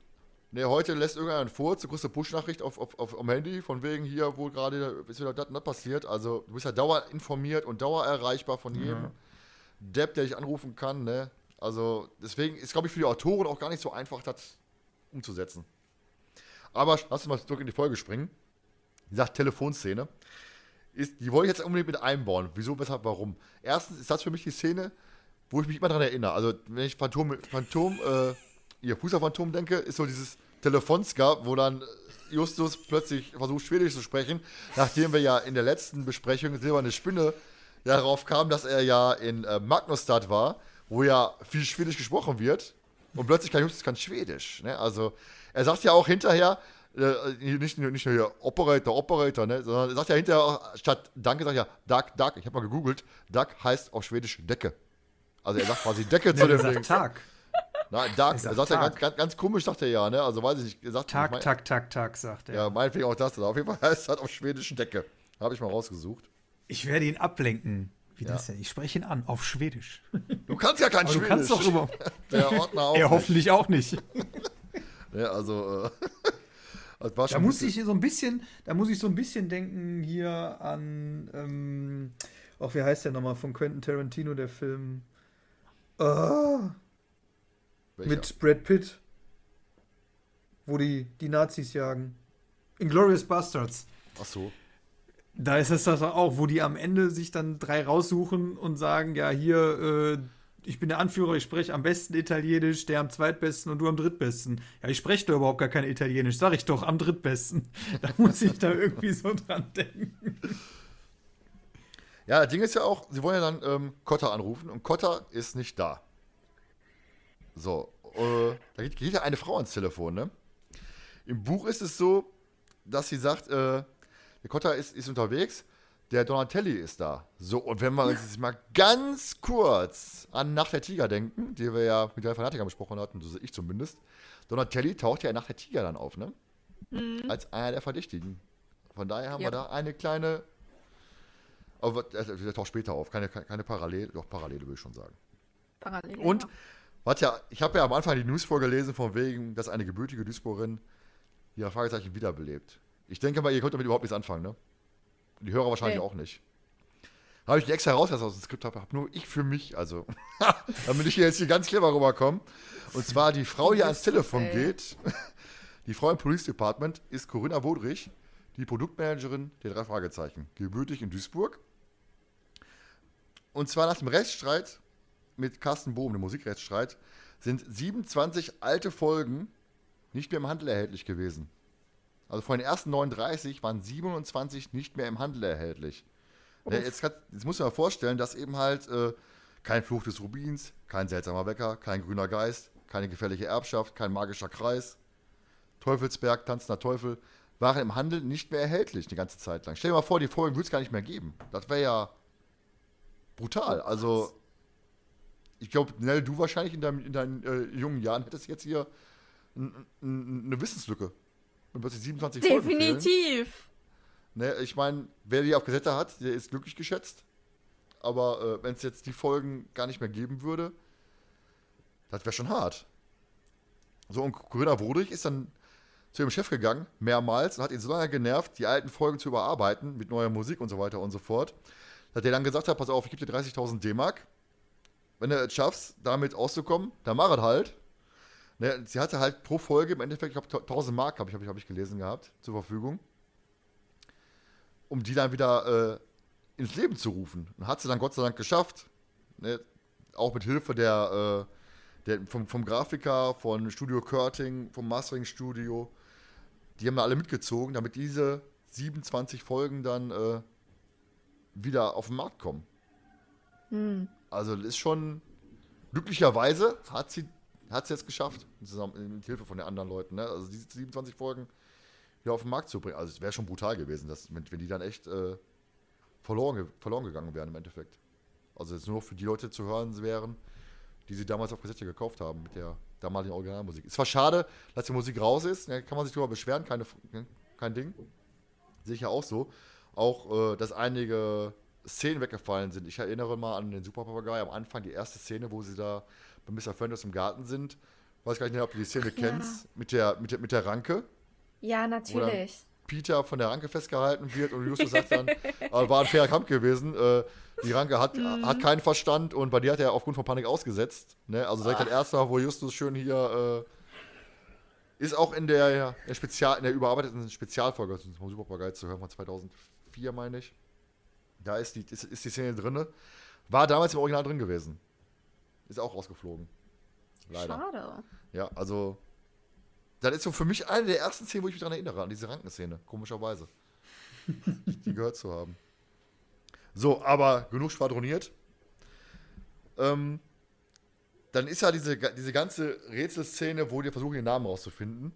Ne, heute lässt Furz, du kriegst eine Push-Nachricht auf, auf, auf, am Handy, von wegen hier, wo gerade ist wieder das und das passiert. Also du bist ja dauerinformiert und dauererreichbar von jedem Ja. Depp, der dich anrufen kann, ne? Also deswegen ist, glaube ich, für die Autoren auch gar nicht so einfach, das umzusetzen. Aber lass uns mal zurück in die Folge springen. Wie gesagt, Telefonszene. Ist, die wollte ich jetzt unbedingt mit einbauen. Wieso, weshalb, warum? Erstens ist das für mich die Szene, wo ich mich immer daran erinnere. Also, wenn ich Phantom, Phantom, äh, ihr Fußballphantom denke, ist so dieses Telefonska, wo dann Justus plötzlich versucht, Schwedisch zu sprechen, nachdem wir ja in der letzten Besprechung Silberne Spinne darauf kamen, dass er ja in äh, Magnusstadt war, wo ja viel Schwedisch gesprochen wird. Und plötzlich kann Justus kein Schwedisch. Ne? Also, er sagt ja auch hinterher, äh, nicht, nur- nicht nur hier Operator, Operator, ne? sondern er sagt ja hinterher auch, statt Danke, sagt er ja Duck, Duck. Ich habe mal gegoogelt. Duck heißt auf Schwedisch Decke. Also er sagt quasi Decke (laughs) zu dem Ding. Tag. Nein. Er sagt Er sagt ja Tag. ganz, ganz, ganz komisch, sagt er ja, ne? Also weiß ich nicht. Er sagt, ich Tag, mein, Tag, Tag, Tag, sagt er. Ja, meinetwegen auch das. Auf jeden Fall (laughs) heißt es halt auf Schwedisch Decke. Habe ich mal rausgesucht. Ich werde ihn ablenken. Wie Ja. das denn? Ich spreche ihn an, auf Schwedisch. Du kannst ja kein Aber du Schwedisch. kannst doch über. (laughs) Der Ordner auch Er nicht. hoffentlich auch nicht. (laughs) Ne, also, äh, Da muss ich so ein bisschen, da muss ich so ein bisschen denken hier an, ähm, auch wie heißt der nochmal von Quentin Tarantino, der Film Ah, Welcher? mit Brad Pitt, wo die die Nazis jagen. Inglorious Bastards. Ach so. Da ist es das auch, wo die am Ende sich dann drei raussuchen und sagen, ja, hier, äh, ich bin der Anführer, ich spreche am besten Italienisch, der am zweitbesten und du am drittbesten. Ja, ich spreche da überhaupt gar kein Italienisch, sag ich doch, am drittbesten. (laughs) Da muss ich da irgendwie so dran denken. Ja, das Ding ist ja auch, sie wollen ja dann ähm, Kotter anrufen und Kotter ist nicht da. So, äh, da geht, geht ja eine Frau ans Telefon, ne? Im Buch ist es so, dass sie sagt, äh, der Kotter ist, ist unterwegs, der Donatelli ist da. So, und wenn wir uns jetzt mal ganz kurz an Nacht der Tiger denken, die wir ja mit drei Fanatikern besprochen hatten, so sehe ich zumindest, Donatelli taucht ja in Nacht der Tiger dann auf, ne? Als einer der Verdächtigen. Von daher haben Ja. wir da eine kleine aber der, der taucht später auf, keine, keine Parallele, doch Parallele würde ich schon sagen. Parallel. Und, ja. Was ja, ich habe ja am Anfang die News vorgelesen, von wegen, dass eine gebürtige Duisburgerin ihre Fragezeichen wiederbelebt. Ich denke mal, ihr könnt damit überhaupt nichts anfangen, ne? Die Hörer wahrscheinlich Nee. auch nicht. Habe ich die extra rausgelassen aus dem Skript, habe hab nur ich für mich, also, (laughs) damit ich hier jetzt hier ganz clever rüberkomme. Und zwar die Frau, die ans Telefon ey. geht, (laughs) die Frau im Police Department, ist Corinna Wodrich, die Produktmanagerin der drei Fragezeichen. Gebürtig in Duisburg. Und zwar nach dem Rechtsstreit mit Carsten Bohm, dem Musikrechtsstreit, sind 27 alte Folgen nicht mehr im Handel erhältlich gewesen. Also von den ersten 39 waren 27 nicht mehr im Handel erhältlich. Ja, jetzt, kann, jetzt muss man mal vorstellen, dass eben halt äh, kein Fluch des Rubins, kein seltsamer Wecker, kein grüner Geist, keine gefährliche Erbschaft, kein magischer Kreis, Teufelsberg, tanzender Teufel, waren im Handel nicht mehr erhältlich die ganze Zeit lang. Stell dir mal vor, die Folgen würde es gar nicht mehr geben. Das wäre ja brutal. Also, ich glaube, Nell, du wahrscheinlich in, deinem, in deinen äh, jungen Jahren hättest jetzt hier eine Wissenslücke. Wenn plötzlich 27 Definitiv. Ne, ich meine, wer die auf Kassette hat, der ist glücklich geschätzt. Aber äh, wenn es jetzt die Folgen gar nicht mehr geben würde, das wäre schon hart. So, und Corinna Wodrich ist dann zu ihrem Chef gegangen, mehrmals, und hat ihn so lange genervt, die alten Folgen zu überarbeiten, mit neuer Musik und so weiter und so fort, dass der dann gesagt hat, pass auf, ich gebe dir 30.000 D-Mark. Wenn du es schaffst, damit auszukommen, dann mach es halt. Ne, sie hatte halt pro Folge im Endeffekt, ich glaube, 1000 Mark, habe ich, hab ich, hab ich gelesen gehabt, zur Verfügung. Um die dann wieder äh, ins Leben zu rufen. Und hat sie dann Gott sei Dank geschafft. Ne, auch mit Hilfe der, äh, der vom, vom, Grafiker, von Studio Körting, vom Mastering-Studio. Die haben da alle mitgezogen, damit diese 27 Folgen dann äh, wieder auf den Markt kommen. Hm. Also ist schon glücklicherweise hat sie hat es jetzt geschafft, zusammen mit Hilfe von den anderen Leuten. Ne? Also diese 27 Folgen wieder auf den Markt zu bringen. Also es wäre schon brutal gewesen, dass, wenn, wenn die dann echt äh, verloren, verloren gegangen wären im Endeffekt. Also jetzt nur für die Leute zu hören wären, die sie damals auf Kassette gekauft haben mit der damaligen Originalmusik. Es war schade, dass die Musik raus ist. Ja, kann man sich darüber beschweren, keine, ne, kein Ding. Ja auch so. Auch, äh, dass einige Szenen weggefallen sind. Ich erinnere mal an den Super Papagei am Anfang, die erste Szene, wo sie da bei Mr. Fenders im Garten sind. Weiß gar nicht mehr, ob du die Szene Ach, kennst. Ja. Mit, der, mit, der, mit der Ranke. Ja, natürlich. Peter von der Ranke festgehalten wird und Justus sagt dann, äh, (laughs) war ein fairer Kampf gewesen. Äh, die Ranke hat, mhm. hat keinen Verstand und bei dir hat er aufgrund von Panik ausgesetzt. Ne? Also direkt das erste Mal, wo Justus schön hier äh, ist auch in der, der Spezial, in der überarbeiteten Spezialfolge das ist super geil zu hören von 2004, meine ich. Da ist die, ist, ist die Szene drin. War damals im Original drin gewesen. Ist auch rausgeflogen. Leider. Schade. Ja, also. Das ist so für mich eine der ersten Szenen, wo ich mich daran erinnere, an diese Rankenszene, komischerweise. (laughs) die gehört zu haben. So, aber genug schwadroniert. Ähm, dann ist ja diese, diese ganze Rätselszene, wo die versuchen, den Namen rauszufinden.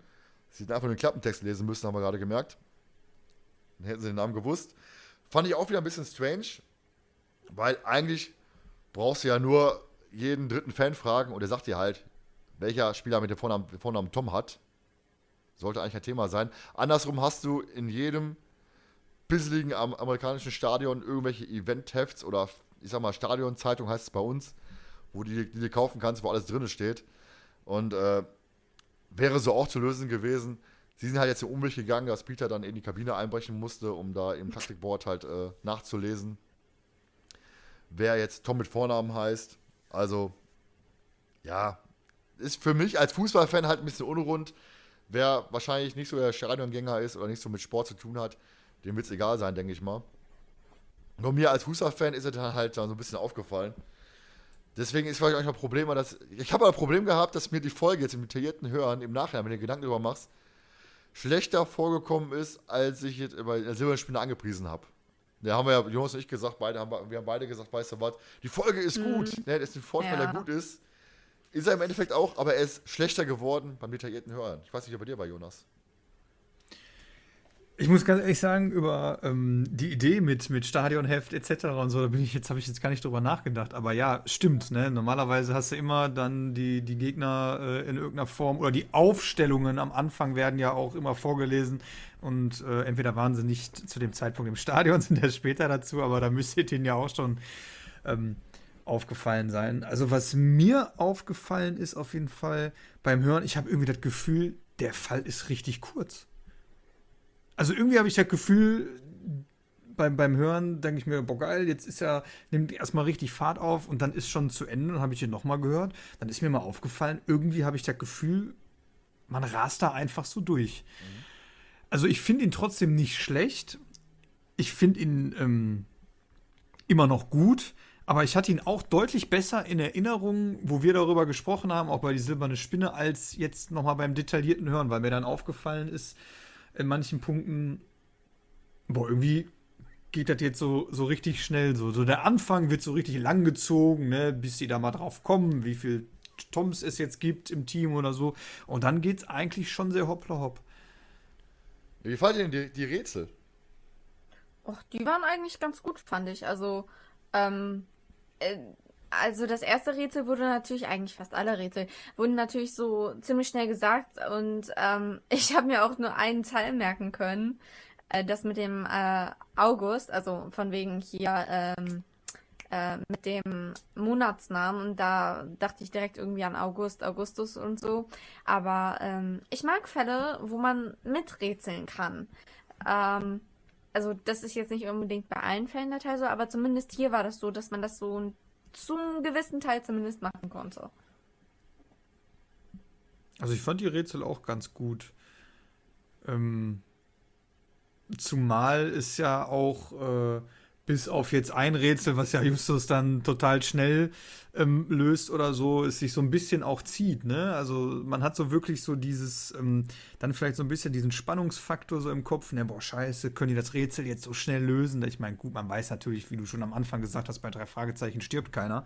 Sie hätten einfach den Klappentext lesen müssen, haben wir gerade gemerkt. Dann hätten sie den Namen gewusst. Fand ich auch wieder ein bisschen strange, weil eigentlich brauchst du ja nur jeden dritten Fan fragen und er sagt dir halt, welcher Spieler mit dem Vornamen, Vornamen Tom hat. Sollte eigentlich ein Thema sein. Andersrum hast du in jedem pisseligen amerikanischen Stadion irgendwelche Event-Hefts oder ich sag mal Stadionzeitung heißt es bei uns, wo du die, die, kaufen kannst, wo alles drin steht. Und äh, wäre so auch zu lösen gewesen. Sie sind halt jetzt den Umweg gegangen, dass Peter dann in die Kabine einbrechen musste, um da im Taktikboard halt äh, nachzulesen, wer jetzt Tom mit Vornamen heißt. Also, ja, ist für mich als Fußballfan halt ein bisschen unrund. Wer wahrscheinlich nicht so der Stadiongänger ist oder nicht so mit Sport zu tun hat, dem wird es egal sein, denke ich mal. Nur mir als Fußballfan ist es dann halt so ein bisschen aufgefallen. Deswegen ist vielleicht auch ein Problem, dass ich habe ein Problem gehabt, dass mir die Folge jetzt im detaillierten Hören im Nachhinein, wenn du Gedanken darüber machst, schlechter vorgekommen ist, als ich jetzt bei der Silberspinne angepriesen habe. Da haben wir ja, Jonas und ich gesagt, beide haben, wir haben beide gesagt, weißt du was, die Folge ist mhm. gut. Ne, das ist ein Vorteil, ja. der gut ist. Ist er im Endeffekt auch, aber er ist schlechter geworden beim detaillierten Hören. Ich weiß nicht, ob bei dir war, Jonas. Ich muss ganz ehrlich sagen, über ähm, die Idee mit, mit Stadionheft etc. und so, da bin ich jetzt, habe ich jetzt gar nicht drüber nachgedacht. Aber ja, stimmt, ne? Normalerweise hast du immer dann die, die Gegner äh, in irgendeiner Form oder die Aufstellungen am Anfang werden ja auch immer vorgelesen. Und äh, entweder waren sie nicht zu dem Zeitpunkt im Stadion, (laughs) sind erst später dazu, aber da müsste ihnen ja auch schon ähm, aufgefallen sein. Also, was mir aufgefallen ist, auf jeden Fall beim Hören, ich habe irgendwie das Gefühl, der Fall ist richtig kurz. Also irgendwie habe ich das Gefühl, beim, beim Hören denke ich mir, boah geil, jetzt ist ja, nimmt erstmal richtig Fahrt auf und dann ist schon zu Ende, dann habe ich ihn nochmal gehört. Dann ist mir mal aufgefallen, irgendwie habe ich das Gefühl, man rast da einfach so durch. Mhm. Also ich finde ihn trotzdem nicht schlecht. Ich finde ihn ähm, immer noch gut, Aber ich hatte ihn auch deutlich besser in Erinnerung, wo wir darüber gesprochen haben, auch bei die silberne Spinne, als jetzt nochmal beim detaillierten Hören, weil mir dann aufgefallen ist, in manchen Punkten, boah, irgendwie geht das jetzt so, so richtig schnell. So. so der Anfang wird so richtig langgezogen, ne, bis sie da mal drauf kommen, wie viel Toms es jetzt gibt im Team oder so. Und dann geht es eigentlich schon sehr hoppla hopp. Wie fallen denn die, die Rätsel? Och, die waren eigentlich ganz gut, fand ich. Also, ähm, äh, also das erste Rätsel wurde natürlich, eigentlich fast alle Rätsel, wurden natürlich so ziemlich schnell gesagt und ähm, (laughs) ich habe mir auch nur einen Teil merken können. Äh, das mit dem äh, August, also von wegen hier ähm, äh, mit dem Monatsnamen und da dachte ich direkt irgendwie an August, Augustus und so. Aber ähm, ich mag Fälle, wo man miträtseln kann. Ähm, also das ist jetzt nicht unbedingt bei allen Fällen der Teil so, aber zumindest hier war das so, dass man das so zum gewissen Teil zumindest machen konnte. Also ich fand die Rätsel auch ganz gut. Ähm, zumal es ja auch äh, bis auf jetzt ein Rätsel, was ja Justus dann total schnell ähm, löst oder so, es sich so ein bisschen auch zieht, ne? Also man hat so wirklich so dieses, ähm, dann vielleicht so ein bisschen diesen Spannungsfaktor so im Kopf, ne, boah, scheiße, können die das Rätsel jetzt so schnell lösen? Ich meine, gut, man weiß natürlich, wie du schon am Anfang gesagt hast, bei drei Fragezeichen stirbt keiner.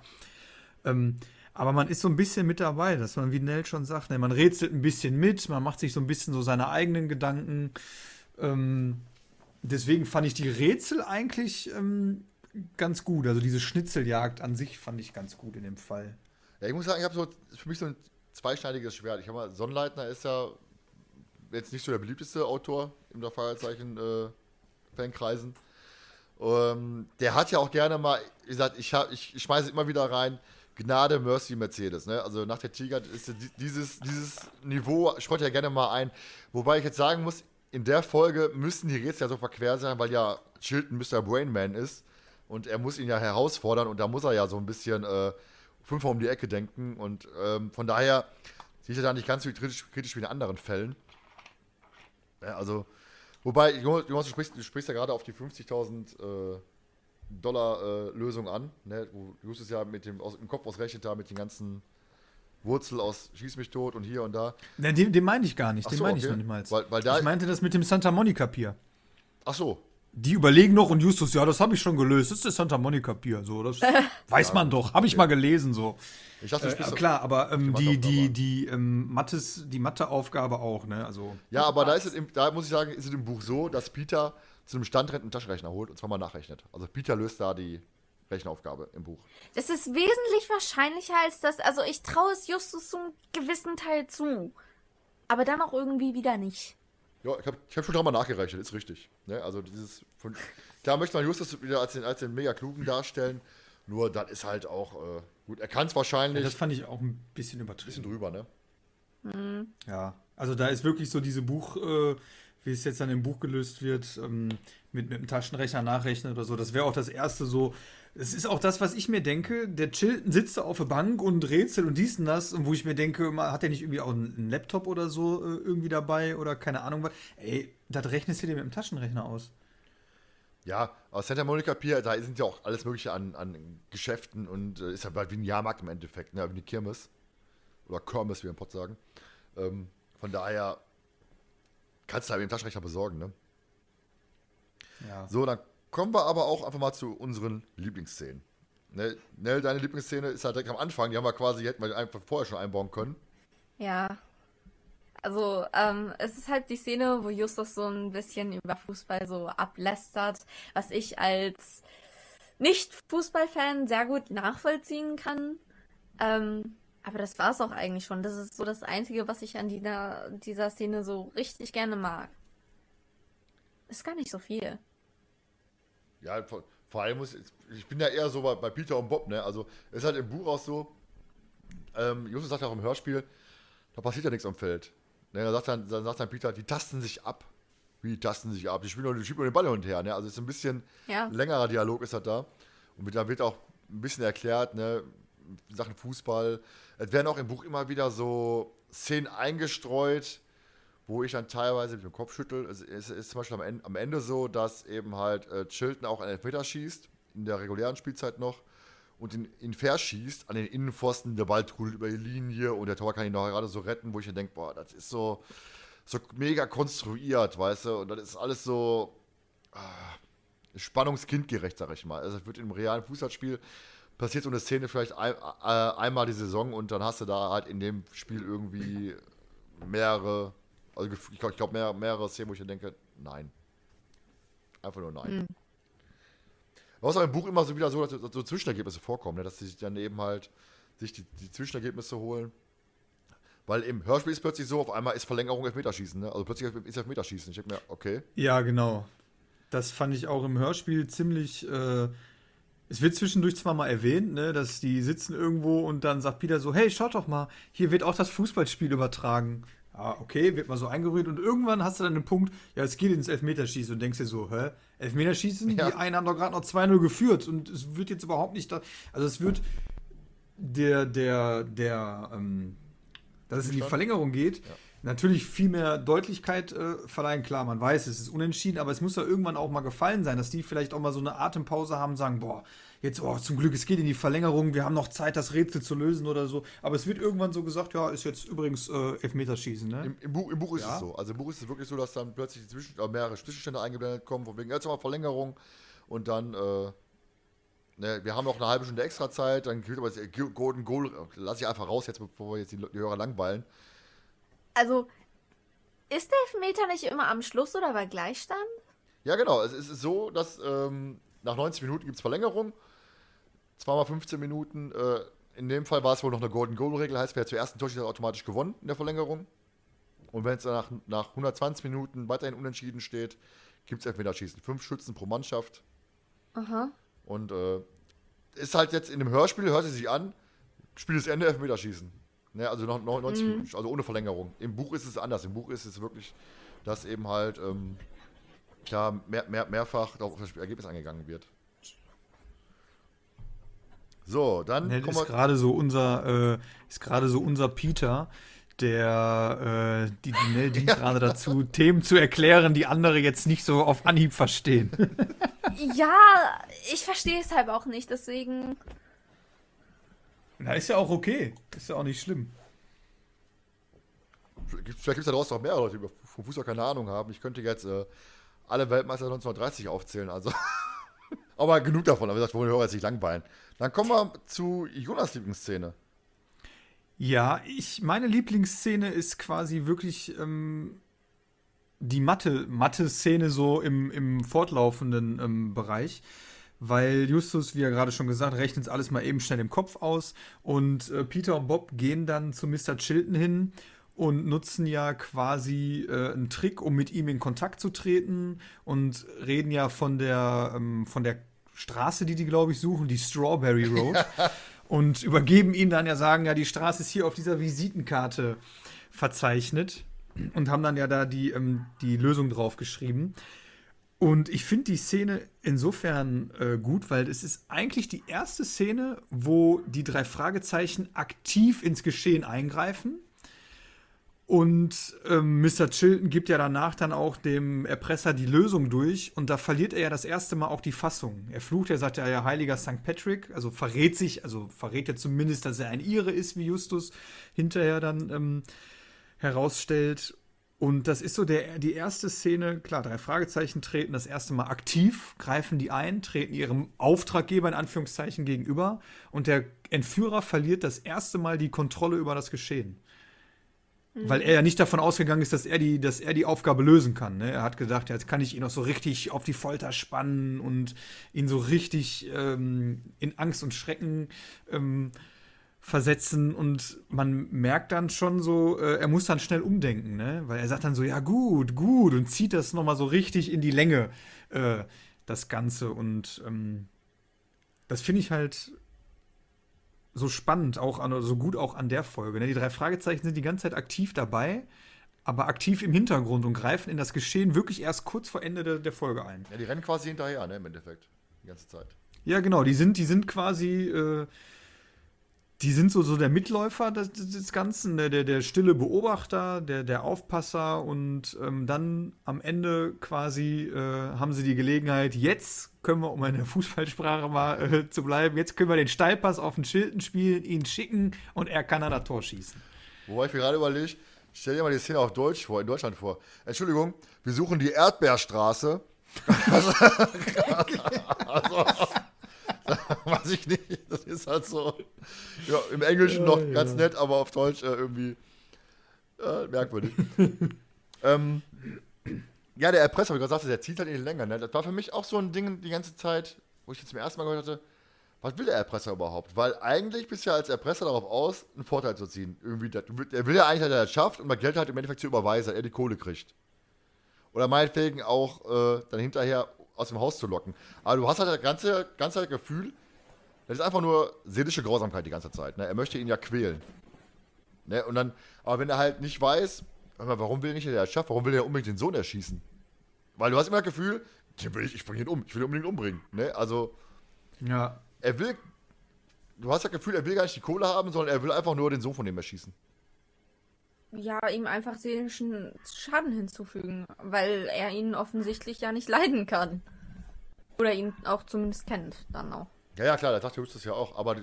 Ähm, aber man ist so ein bisschen mit dabei, dass man, wie Nell schon sagt, ne, man rätselt ein bisschen mit, man macht sich so ein bisschen so seine eigenen Gedanken. Ähm, deswegen fand ich die Rätsel eigentlich ähm, ganz gut. Also diese Schnitzeljagd an sich fand ich ganz gut in dem Fall. Ja, ich muss sagen, ich habe so für mich so ein zweischneidiges Schwert. Ich habe mal, Sonnleitner ist ja jetzt nicht so der beliebteste Autor im der Fragezeichen äh, Fankreisen. Ähm, der hat ja auch gerne mal, wie gesagt, ich, ich, ich schmeiße immer wieder rein, Gnade, Mercy, Mercedes. Ne? Also nach der Tiger ist dieses, dieses Niveau, streut ja gerne mal ein. Wobei ich jetzt sagen muss, in der Folge müssen die Rätsel ja so verquer sein, weil ja Chilton Mr. Brainman ist und er muss ihn ja herausfordern und da muss er ja so ein bisschen äh, fünfmal um die Ecke denken und ähm, von daher sehe ich da nicht ganz so kritisch, kritisch wie in anderen Fällen. Ja, also, wobei, Jonas, du sprichst, du sprichst ja gerade auf die 50.000 äh, Dollar äh, Lösung an, ne? wo Justus ja mit dem aus, im Kopf ausrechnet da mit den ganzen Wurzel aus Schieß mich tot und hier und da. Ne, den, den meine ich gar nicht. Ach den so, meine okay. ich noch nicht mal. Weil, weil da ich meinte das mit dem Santa Monica Pier. Ach so. Die überlegen noch und Justus, ja, das habe ich schon gelöst. Das ist das Santa Monica Pier. So, das (laughs) weiß ja, man doch. Habe ich okay. mal gelesen. So. Ich dachte, äh, klar, aber ähm, die, die, die, ähm, Mattes, die Matheaufgabe auch, ne? Also, ja, aber da, ist es im, da muss ich sagen, ist es im Buch so, dass Peter zu einem Standrennen einen Taschenrechner holt und zwar mal nachrechnet. Also Peter löst da die Rechenaufgabe im Buch. Das ist wesentlich wahrscheinlicher als das. Also ich traue es Justus zum gewissen Teil zu. Aber dann auch irgendwie wieder nicht. Ja, ich habe hab schon dreimal nachgerechnet, ist richtig. Ne? Also dieses von, klar möchte man Justus wieder als den, als den mega klugen darstellen, nur das ist halt auch äh, gut. Er kann es wahrscheinlich. Ja, das fand ich auch ein bisschen übertrieben. Bisschen drüber, ne? Mhm. Ja, also da ist wirklich so diese Buch, äh, wie es jetzt dann im Buch gelöst wird, ähm, mit, mit dem Taschenrechner nachrechnen oder so. Das wäre auch das erste so, es ist auch das, was ich mir denke. Der Chilton sitzt da auf der Bank und rätselt und dies und das. Und wo ich mir denke, hat er nicht irgendwie auch einen Laptop oder so äh, irgendwie dabei oder keine Ahnung was. Ey, das rechnest du dir mit dem Taschenrechner aus. Ja, aus Santa Monica Pier, da sind ja auch alles Mögliche an, an Geschäften und äh, ist ja bald wie ein Jahrmarkt im Endeffekt, ne? wie eine Kirmes. Oder Kirmes, wie wir im Pott sagen. Ähm, von daher kannst du halt mit dem Taschenrechner besorgen, ne? Ja. So, dann Kommen wir aber auch einfach mal zu unseren Lieblingsszenen. Nell, Nell, deine Lieblingsszene ist halt direkt am Anfang. Die haben wir quasi, hätten wir einfach vorher schon einbauen können. Ja. Also, ähm, es ist halt die Szene, wo Justus so ein bisschen über Fußball so ablästert, was ich als Nicht-Fußballfan sehr gut nachvollziehen kann. Ähm, aber das war es auch eigentlich schon. Das ist so das Einzige, was ich an dieser, dieser Szene so richtig gerne mag. Ist gar nicht so viel. Ja, vor, vor allem muss ich bin ja eher so bei, bei, Peter und Bob, ne? Also ist halt im Buch auch so, ähm, Justus sagt ja auch im Hörspiel, da passiert ja nichts am Feld. Ne, da sagt dann, dann sagt dann Peter, die tasten sich ab. Wie die tasten sich ab? Die spielen nur, die spielen nur den Ball hin und her, ne? Also ist ein bisschen ja. längerer Dialog ist das da. Und da wird auch ein bisschen erklärt, ne? Sachen Fußball. Es werden auch im Buch immer wieder so Szenen eingestreut, wo ich dann teilweise mit dem Kopf schüttel. Es ist, ist, zum Beispiel am Ende, am Ende, so, dass eben halt äh, Chilton auch einen Elfmeter schießt, in der regulären Spielzeit noch. und ihn, ihn verschießt an den Innenpfosten, der Ball trudelt über die Linie und der Tor kann ihn noch gerade so retten, wo ich dann denke, boah, das ist so, so mega konstruiert, weißt du, und das ist alles so ah, spannungskindgerecht, sag ich mal. Also es wird im realen Fußballspiel passiert so eine Szene vielleicht ein, äh, einmal die Saison und dann hast du da halt in dem Spiel irgendwie mehrere, also ich glaube glaub mehr, mehrere Szenen, wo ich dann denke, nein. Einfach nur nein. Mhm. Ist auch im Buch immer so wieder so, dass so Zwischenergebnisse vorkommen, ne? dass sie sich dann eben halt sich die, die Zwischenergebnisse holen. Weil im Hörspiel ist plötzlich so, auf einmal ist Verlängerung Elfmeterschießen, ne? Also plötzlich ist Elfmeterschießen. Ich denke mir, okay. Ja, genau. Das fand ich auch im Hörspiel ziemlich. Äh, es wird zwischendurch zwar mal erwähnt, ne, dass die sitzen irgendwo und dann sagt Peter so: Hey, schaut doch mal, hier wird auch das Fußballspiel übertragen. Ah, okay, wird mal so eingerührt und irgendwann hast du dann den Punkt, ja, es geht ins Elfmeterschießen und denkst dir so, hä? Elfmeterschießen? Ja. Die einen haben doch gerade noch 2-0 geführt und es wird jetzt überhaupt nicht da. Also es wird der, der, der, ähm, dass es in die Verlängerung geht, ja. natürlich viel mehr Deutlichkeit äh, verleihen. Klar, man weiß, es ist unentschieden, aber es muss ja irgendwann auch mal gefallen sein, dass die vielleicht auch mal so eine Atempause haben, sagen, boah, jetzt, oh, zum Glück, es geht in die Verlängerung, wir haben noch Zeit, das Rätsel zu lösen oder so. Aber es wird irgendwann so gesagt, ja, ist jetzt übrigens äh, Elfmeterschießen, ne? Im, im, Buch, Im, Buch, ist ja. es so. Also im Buch ist es wirklich so, dass dann plötzlich Zwischen, äh, mehrere Zwischenstände eingeblendet kommen, von wegen jetzt mal Verlängerung und dann, äh, ne, wir haben noch eine halbe Stunde extra Zeit, dann gilt aber das Golden Goal, lasse ich einfach raus jetzt, bevor wir jetzt die, die Hörer langweilen. Also, ist der Elfmeter nicht immer am Schluss oder bei Gleichstand? Ja, genau. Es ist so, dass ähm, nach 90 Minuten gibt es Verlängerung zweimal 15 Minuten. Äh, in dem Fall war es wohl noch eine Golden Goal-Regel, heißt, wer zuerst ein Torschütze automatisch gewonnen in der Verlängerung. Und wenn es dann nach, nach 120 Minuten weiterhin unentschieden steht, gibt es Elfmeterschießen. Fünf Schützen pro Mannschaft. Aha. Und äh, ist halt jetzt in dem Hörspiel, hört es sich an, Spiel ist Ende, Elfmeterschießen. Ne, also noch 90 mhm. Minuten, also ohne Verlängerung. Im Buch ist es anders. Im Buch ist es wirklich, dass eben halt ähm, klar, mehr, mehr, mehrfach auf das Ergebnis eingegangen wird. So, dann ne, ist gerade so unser äh, ist gerade so unser Peter, der äh, die, die Nell dient (laughs) ja. gerade dazu, Themen zu erklären, die andere jetzt nicht so auf Anhieb verstehen. (laughs) ja, ich verstehe es halt auch nicht, deswegen. Na, ist ja auch okay. Ist ja auch nicht schlimm. Vielleicht gibt es da draußen noch mehr Leute, die vom Fußball keine Ahnung haben. Ich könnte jetzt äh, alle Weltmeister 1930 aufzählen, also. (laughs) Aber genug davon, aber gesagt, wir wollen Hörer jetzt nicht langweilen. Dann kommen wir zu Jonas Lieblingsszene. Ja, ich, meine Lieblingsszene ist quasi wirklich ähm, die Mathe-Szene so im, im fortlaufenden ähm, Bereich. Weil Justus, wie er gerade schon gesagt, rechnet es alles mal eben schnell im Kopf aus. Und äh, Peter und Bob gehen dann zu Mr. Chilton hin und nutzen ja quasi äh, einen Trick, um mit ihm in Kontakt zu treten und reden ja von der, ähm, von der Straße, die die, glaube ich, suchen, die Strawberry Road. (laughs) und übergeben ihnen dann ja, sagen, ja, die Straße ist hier auf dieser Visitenkarte verzeichnet. Und haben dann ja da die, ähm, die Lösung drauf geschrieben. Und ich finde die Szene insofern äh, gut, weil es ist eigentlich die erste Szene, wo die drei Fragezeichen aktiv ins Geschehen eingreifen und ähm, Mr. Chilton gibt ja danach dann auch dem Erpresser die Lösung durch und da verliert er ja das erste Mal auch die Fassung. Er flucht, er sagt ja, ja heiliger St. Patrick, also verrät sich, also verrät er zumindest, dass er ein Ire ist, wie Justus hinterher dann ähm, herausstellt. Und das ist so der, die erste Szene, klar, drei Fragezeichen treten das erste Mal aktiv, greifen die ein, treten ihrem Auftraggeber in Anführungszeichen gegenüber und der Entführer verliert das erste Mal die Kontrolle über das Geschehen. Weil er ja nicht davon ausgegangen ist, dass er die, dass er die Aufgabe lösen kann. Ne? Er hat gedacht, jetzt kann ich ihn noch so richtig auf die Folter spannen und ihn so richtig ähm, in Angst und Schrecken ähm, versetzen. Und man merkt dann schon so, äh, er muss dann schnell umdenken, ne? Weil er sagt dann so, ja gut, gut, und zieht das nochmal so richtig in die Länge, äh, das Ganze. Und ähm, das finde ich halt so spannend, auch an, so gut auch an der Folge. Ne? Die drei Fragezeichen sind die ganze Zeit aktiv dabei, aber aktiv im Hintergrund und greifen in das Geschehen wirklich erst kurz vor Ende der, der Folge ein. Ja, die rennen quasi hinterher, ne, im Endeffekt. Die ganze Zeit. Ja, genau, die sind, die sind quasi, äh, die sind so, so der Mitläufer des, des Ganzen, der, der, der stille Beobachter, der, der Aufpasser und ähm, dann am Ende quasi äh, haben sie die Gelegenheit, jetzt können wir, um in der Fußballsprache mal äh, zu bleiben, jetzt können wir den Steilpass auf den Schilden spielen, ihn schicken und er kann an das Tor schießen. Wobei ich mir gerade überlege, stell dir mal die Szene auf Deutsch vor, in Deutschland vor. Entschuldigung, wir suchen die Erdbeerstraße. (laughs) (laughs) (laughs) also, also (laughs) weiß ich nicht. Das ist halt so. Ja, im Englischen ja, noch ja. ganz nett, aber auf Deutsch äh, irgendwie äh, merkwürdig. (laughs) ähm, ja, der Erpresser, wie du gesagt hast, der zieht halt in die Länge. Ne? Das war für mich auch so ein Ding die ganze Zeit, wo ich jetzt zum ersten Mal gehört hatte, was will der Erpresser überhaupt? Weil eigentlich bist du ja als Erpresser darauf aus, einen Vorteil zu ziehen. Irgendwie, er will ja eigentlich, dass er das schafft und mal Geld halt im Endeffekt zu überweisen, dass er die Kohle kriegt. Oder meinetwegen auch äh, dann hinterher aus dem Haus zu locken. Aber du hast halt das ganze, ganze Gefühl, das ist einfach nur seelische Grausamkeit die ganze Zeit. Ne? Er möchte ihn ja quälen. Ne? Und dann, aber wenn er halt nicht weiß, warum will nicht der Chef, warum will er unbedingt den Sohn erschießen? Weil du hast immer das Gefühl, den will ich, ich bringe ihn um, ich will ihn unbedingt umbringen. Ne? Also, ja. er will, du hast das Gefühl, er will gar nicht die Kohle haben, sondern er will einfach nur den Sohn von dem erschießen. Ja, ihm einfach seelischen Schaden hinzufügen, weil er ihn offensichtlich ja nicht leiden kann. Oder ihn auch zumindest kennt, dann auch. Ja, ja, klar, der sagt Justus ja auch, aber du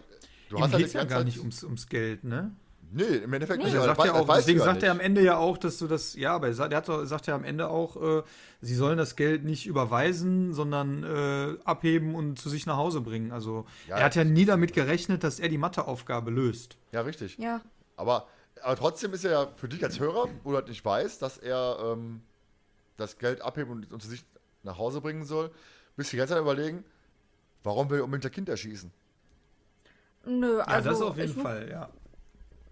Ihm hast halt ja gar nicht ums, ums Geld, ne? Nee, im Endeffekt nee. nicht. Also er sagt ja auch, deswegen sagt er am Ende ja auch, dass du das, ja, aber er sagt, er hat, sagt ja am Ende auch, äh, sie sollen das Geld nicht überweisen, sondern äh, abheben und zu sich nach Hause bringen. Also ja, er hat ja nie damit gerechnet, dass er die Matheaufgabe löst. Ja, richtig. Ja. Aber, aber trotzdem ist er ja für dich als Hörer, wo du halt nicht weißt, dass er ähm, das Geld abheben und, und zu sich nach Hause bringen soll, bist du die ganze Zeit überlegen, Warum will er unbedingt das Kind erschießen? Nö, also. Ja, das auf jeden Fall, ja.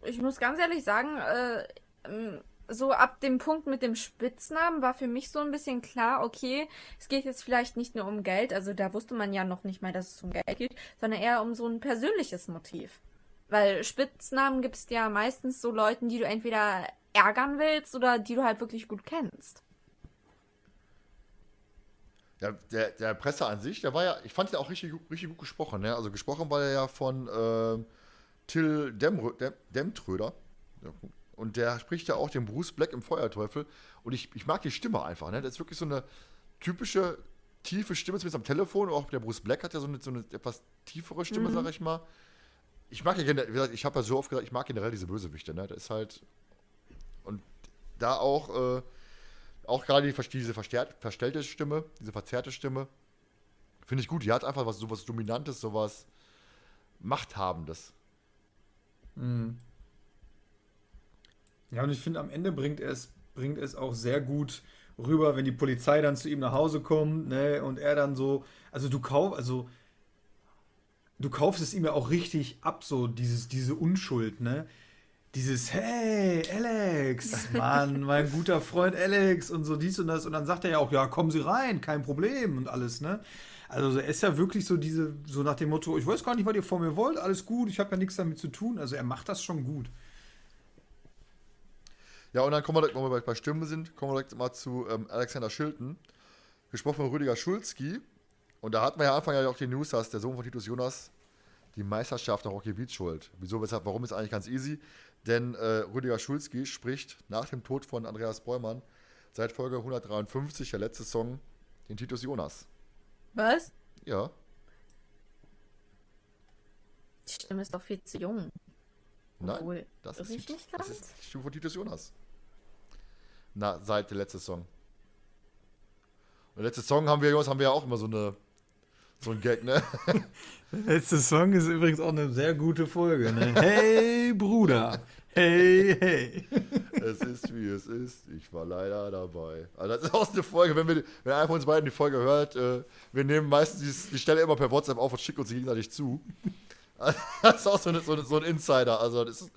Ich muss ganz ehrlich sagen, äh, so ab dem Punkt mit dem Spitznamen war für mich so ein bisschen klar, okay, es geht jetzt vielleicht nicht nur um Geld, also da wusste man ja noch nicht mal, dass es um Geld geht, sondern eher um so ein persönliches Motiv. Weil Spitznamen gibst ja meistens so Leuten, die du entweder ärgern willst oder die du halt wirklich gut kennst. Der, der, der Presse an sich, der war ja, ich fand ja auch richtig, richtig gut gesprochen. Ne? Also gesprochen war er ja von äh, Till Demrö, Dem, Demtröder. Und der spricht ja auch den Bruce Black im Feuerteufel. Und ich, ich mag die Stimme einfach. Ne? Das ist wirklich so eine typische, tiefe Stimme, zumindest am Telefon. Auch der Bruce Black hat ja so eine, so eine etwas tiefere Stimme, mhm. sag ich mal. Ich mag ja generell, wie gesagt, ich habe ja so oft gesagt, ich mag generell diese Bösewichte. Ne? Das ist halt. Und da auch. Äh, auch gerade die, diese verstellte Stimme, diese verzerrte Stimme, finde ich gut. Die hat einfach was, sowas Dominantes, sowas Machthabendes. Mhm. Ja, und ich finde, am Ende bringt es, bringt es auch sehr gut rüber, wenn die Polizei dann zu ihm nach Hause kommt, ne, und er dann so, also du kaufst, also du kaufst es ihm ja auch richtig ab, so dieses, diese Unschuld, ne? dieses Hey, Alex, (laughs) Mann, mein guter Freund Alex und so dies und das. Und dann sagt er ja auch, ja, kommen Sie rein, kein Problem und alles, ne? Also er ist ja wirklich so diese, so nach dem Motto, ich weiß gar nicht, was ihr von mir wollt, alles gut, ich habe ja nichts damit zu tun. Also er macht das schon gut. Ja, und dann kommen wir, wenn wir bei Stimmen sind, kommen wir direkt mal zu ähm, Alexander Schilden, gesprochen von Rüdiger Schulzki. Und da hatten wir ja am Anfang ja auch die News, dass der Sohn von Titus Jonas die Meisterschaft der Rocky Beach schuld. Wieso, weshalb, warum ist eigentlich ganz easy? Denn äh, Rüdiger Schulzki spricht nach dem Tod von Andreas Bäumann seit Folge 153, der letzte Song, den Titus Jonas. Was? Ja. Die Stimme ist doch viel zu jung. Nein, Obwohl, das ist, die, das ist die Stimme von Titus Jonas. Na, seit der letzte Song. Und der letzte Song haben wir, Jonas, haben wir ja auch immer so eine so ein Gag, ne? (laughs) Der letzte Song ist übrigens auch eine sehr gute Folge, ne? Hey, Bruder! Hey, hey! Es ist, wie es ist. Ich war leider dabei. Also das ist auch eine Folge, wenn, wir, wenn einer von uns beiden die Folge hört, äh, wir nehmen meistens die, die Stelle immer per WhatsApp auf und schicken uns gegenseitig zu. (laughs) das ist auch so, eine, so, eine, so ein Insider. Also das ist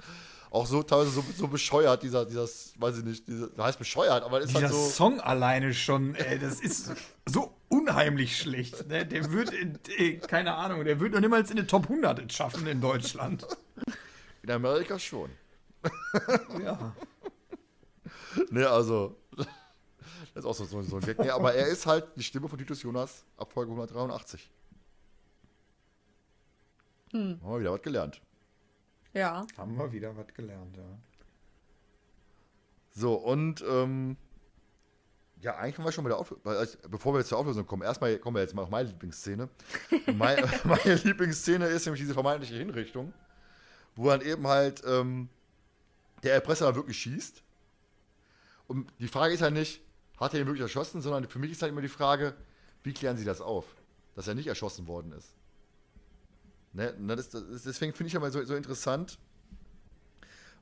auch so teilweise so, so bescheuert, dieser, dieser, weiß ich nicht, dieser, heißt bescheuert, aber ist dieser halt so. Song alleine schon, ey, das ist so unheimlich schlecht. Ne? Der wird, in, keine Ahnung, der wird noch niemals in den Top 100 schaffen in Deutschland. In Amerika schon. (laughs) ja. Ne, also. Das ist auch so, so, so ein Gag. Nee, aber er ist halt die Stimme von Titus Jonas ab Folge 183. Hm. Haben wir wieder was gelernt. Ja. Haben wir wieder was gelernt, ja. So, und ähm, ja, eigentlich kommen wir schon bei der Auflösung. Bevor wir jetzt zur Auflösung kommen, erstmal kommen wir jetzt mal auf meine Lieblingsszene. (laughs) meine, (laughs) meine Lieblingsszene ist nämlich diese vermeintliche Hinrichtung, wo dann eben halt ähm, der Erpresser wirklich schießt. Und die Frage ist ja nicht, hat er ihn wirklich erschossen, sondern für mich ist halt immer die Frage, wie klären sie das auf, dass er nicht erschossen worden ist. Ne? Das, das, deswegen finde ich immer so, so interessant,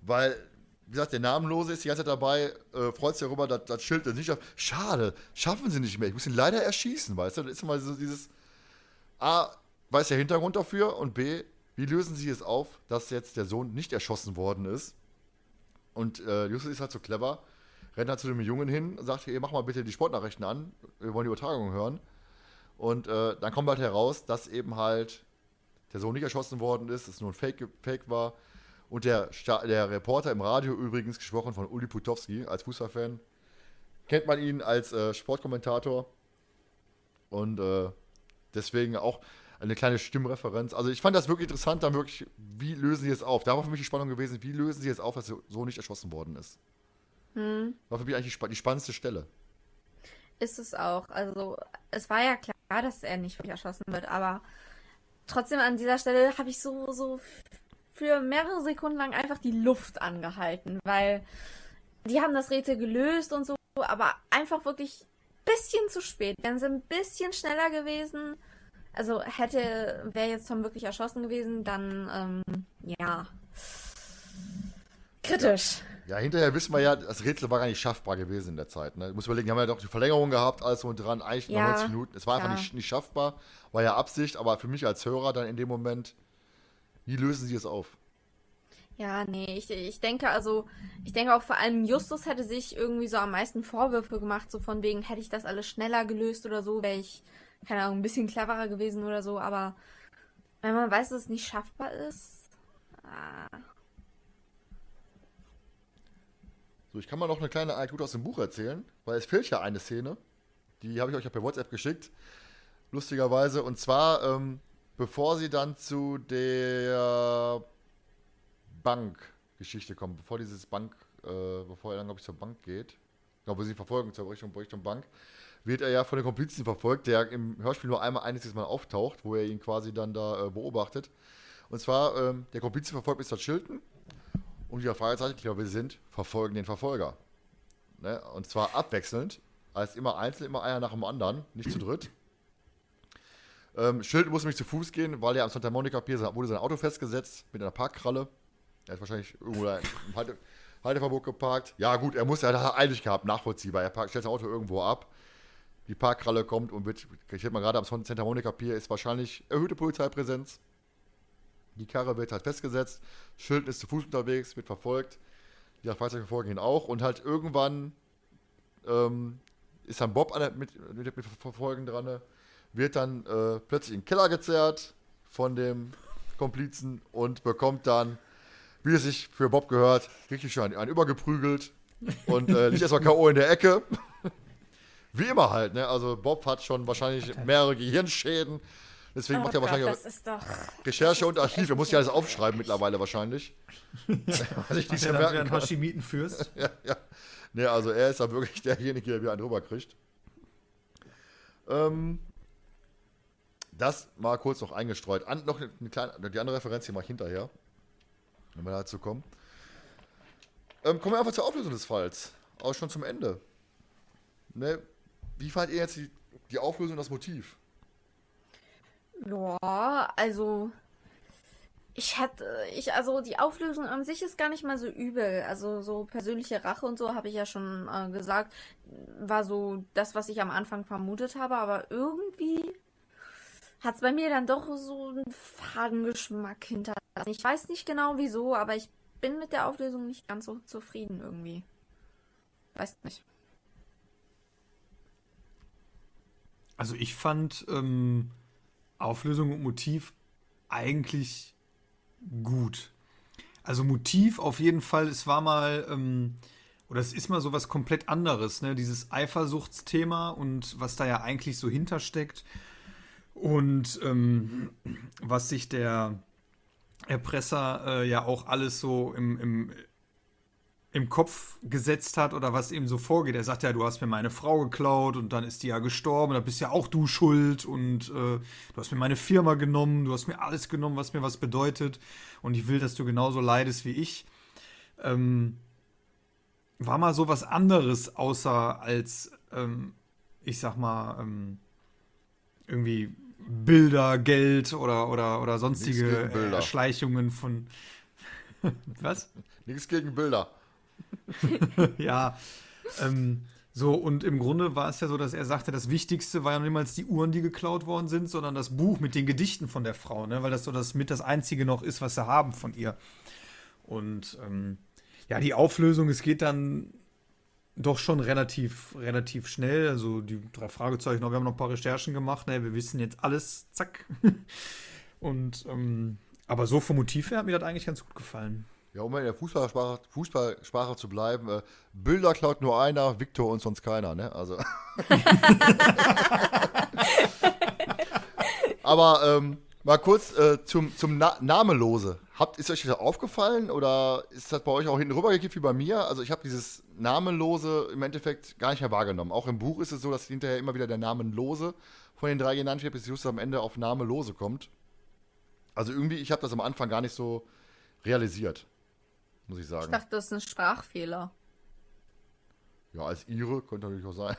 weil wie gesagt, der Namenlose ist die ganze Zeit dabei, äh, freut sich darüber, dass das Schild das nicht schafft. Schade, schaffen sie nicht mehr. Ich muss ihn leider erschießen, weißt du? Das ist immer so dieses A, weiß der Hintergrund dafür und B, wie lösen sie es auf, dass jetzt der Sohn nicht erschossen worden ist? Und äh, Justus ist halt so clever, rennt halt zu dem Jungen hin und sagt, hey, mach mal bitte die Sportnachrichten an, wir wollen die Übertragung hören. Und äh, dann kommt halt heraus, dass eben halt der Sohn nicht erschossen worden ist, dass es nur ein Fake, Fake war. Und der, der Reporter im Radio übrigens, gesprochen von Uli Putowski als Fußballfan, kennt man ihn als äh, Sportkommentator. Und äh, deswegen auch eine kleine Stimmreferenz. Also ich fand das wirklich interessant, dann wirklich, wie lösen sie es auf? Da war für mich die Spannung gewesen, wie lösen sie es auf, dass er so nicht erschossen worden ist. Hm. War für mich eigentlich die, die spannendste Stelle. Ist es auch. Also es war ja klar, dass er nicht erschossen wird, aber trotzdem an dieser Stelle habe ich so, so für mehrere Sekunden lang einfach die Luft angehalten, weil die haben das Rätsel gelöst und so, aber einfach wirklich ein bisschen zu spät. Wären sie ein bisschen schneller gewesen, also hätte, wäre jetzt Tom wirklich erschossen gewesen, dann, ähm, ja. Kritisch. Ja. hinterher wissen wir ja, das Rätsel war gar nicht schaffbar gewesen in der Zeit. Ne? Ich muss überlegen, haben wir ja doch die Verlängerung gehabt, alles und dran, eigentlich ja, 90 Minuten. Es war einfach nicht, nicht schaffbar, war ja Absicht, aber für mich als Hörer dann in dem Moment, wie lösen sie es auf? Ja, nee, ich, ich denke also, ich denke auch vor allem Justus hätte sich irgendwie so am meisten Vorwürfe gemacht, so von wegen, hätte ich das alles schneller gelöst oder so, wäre ich keine Ahnung, ein bisschen cleverer gewesen oder so, aber wenn man weiß, dass es nicht schaffbar ist. Ah. So, ich kann mal noch eine kleine Anekdote aus dem Buch erzählen, weil es fehlt ja eine Szene. Die habe ich euch ja per WhatsApp geschickt. Lustigerweise. Und zwar, ähm, bevor sie dann zu der Bankgeschichte kommen, bevor dieses Bank, äh, bevor er dann, glaube ich, zur Bank geht. Genau, wo sie verfolgen zur Richtung, Richtung Bank wird er ja von den Komplizen verfolgt, der im Hörspiel nur einmal einziges Mal auftaucht, wo er ihn quasi dann da äh, beobachtet. Und zwar, ähm, der Komplize verfolgt Mr. Chilton und die Fragezeichen, wir sind, verfolgen den Verfolger. Ne? Und zwar abwechselnd, als immer einzeln, immer einer nach dem anderen, nicht zu dritt. Ähm, Chilton muss nämlich zu Fuß gehen, weil er am Santa Monica Pier wurde sein Auto festgesetzt mit einer Parkkralle. Er ist wahrscheinlich irgendwo im Halte, Halteverbot geparkt. Ja, gut, er muss, er hat eilig gehabt, nachvollziehbar. Er parkt, stellt sein Auto irgendwo ab die Parkkralle kommt und wird, ich hätte mal gerade am Santa Monica Pier, ist wahrscheinlich erhöhte Polizeipräsenz. Die Karre wird halt festgesetzt, Schild ist zu Fuß unterwegs, wird verfolgt, die Fahrzeuge verfolgen ihn auch und halt irgendwann ähm, ist dann Bob an mit, mit, mit Verfolgen dran, wird dann äh, plötzlich in den Keller gezerrt von dem Komplizen und bekommt dann, wie es sich für Bob gehört, richtig schön einen übergeprügelt und äh, liegt erstmal K.O. in der Ecke. (laughs) Wie immer halt, ne? Also Bob hat schon wahrscheinlich mehrere Gehirnschäden. Deswegen oh macht er Gott, wahrscheinlich auch Recherche und Archiv. Er muss ja alles aufschreiben mittlerweile wahrscheinlich. (laughs) Was ich nicht mehr merken kann. Hashimiten (laughs) führst. ja, ja. Ne, also er ist da wirklich derjenige, der wieder einen drüber kriegt. Ähm, das mal kurz noch eingestreut. An, noch eine kleine, die andere Referenz hier mache ich hinterher, wenn wir dazu kommen. Ähm, kommen wir einfach zur Auflösung des Falls. Auch schon zum Ende. Ne, wie fand ihr jetzt die, die Auflösung, das Motiv? Ja, also ich hatte, ich, also die Auflösung an sich ist gar nicht mal so übel. Also so persönliche Rache und so habe ich ja schon äh, gesagt, war so das, was ich am Anfang vermutet habe, aber irgendwie hat es bei mir dann doch so einen Fadengeschmack hinterlassen. Ich weiß nicht genau wieso, aber ich bin mit der Auflösung nicht ganz so zufrieden irgendwie. Weiß nicht. Also ich fand ähm, Auflösung und Motiv eigentlich gut. Also Motiv auf jeden Fall, es war mal, ähm, oder es ist mal so was komplett anderes, ne? Dieses Eifersuchtsthema und was da ja eigentlich so hintersteckt. Und ähm, was sich der Erpresser äh, ja auch alles so im, im, im Kopf gesetzt hat oder was ihm so vorgeht. Er sagt ja, du hast mir meine Frau geklaut und dann ist die ja gestorben, da bist ja auch du schuld und äh, du hast mir meine Firma genommen, du hast mir alles genommen, was mir was bedeutet und ich will, dass du genauso leidest wie ich. Ähm, war mal so was anderes, außer als, ähm, ich sag mal, ähm, irgendwie Bilder, Geld oder, oder, oder sonstige Erschleichungen von. (laughs) Was? Nichts gegen Bilder. (laughs) ja. Ähm, so, und im Grunde war es ja so, dass er sagte, das Wichtigste war ja niemals die Uhren, die geklaut worden sind, sondern das Buch mit den Gedichten von der Frau, ne? weil das so das mit das Einzige noch ist, was sie haben von ihr. Und ähm, ja, die Auflösung, es geht dann doch schon relativ, relativ schnell. Also die drei Fragezeichen, wir haben noch ein paar Recherchen gemacht, ne? wir wissen jetzt alles, zack. (laughs) Und ähm, aber so vom Motiv her hat mir das eigentlich ganz gut gefallen. Ja, um in der Fußballsprache, Fußballsprache zu bleiben, äh, Bilder klaut nur einer, Viktor und sonst keiner, ne? Also. (laughs) Aber ähm, mal kurz äh, zum, zum Na Namelose. Habt, ist euch das aufgefallen oder ist das bei euch auch hinten rübergekippt wie bei mir? Also ich habe dieses Namenlose im Endeffekt gar nicht mehr wahrgenommen. Auch im Buch ist es so, dass hinterher immer wieder der Namenlose von den drei genannt wird, bis just am Ende auf Namelose kommt. Also irgendwie, ich habe das am Anfang gar nicht so realisiert, muss ich sagen. Ich dachte, das ist ein Sprachfehler. Ja, als Ihre könnte natürlich auch sein.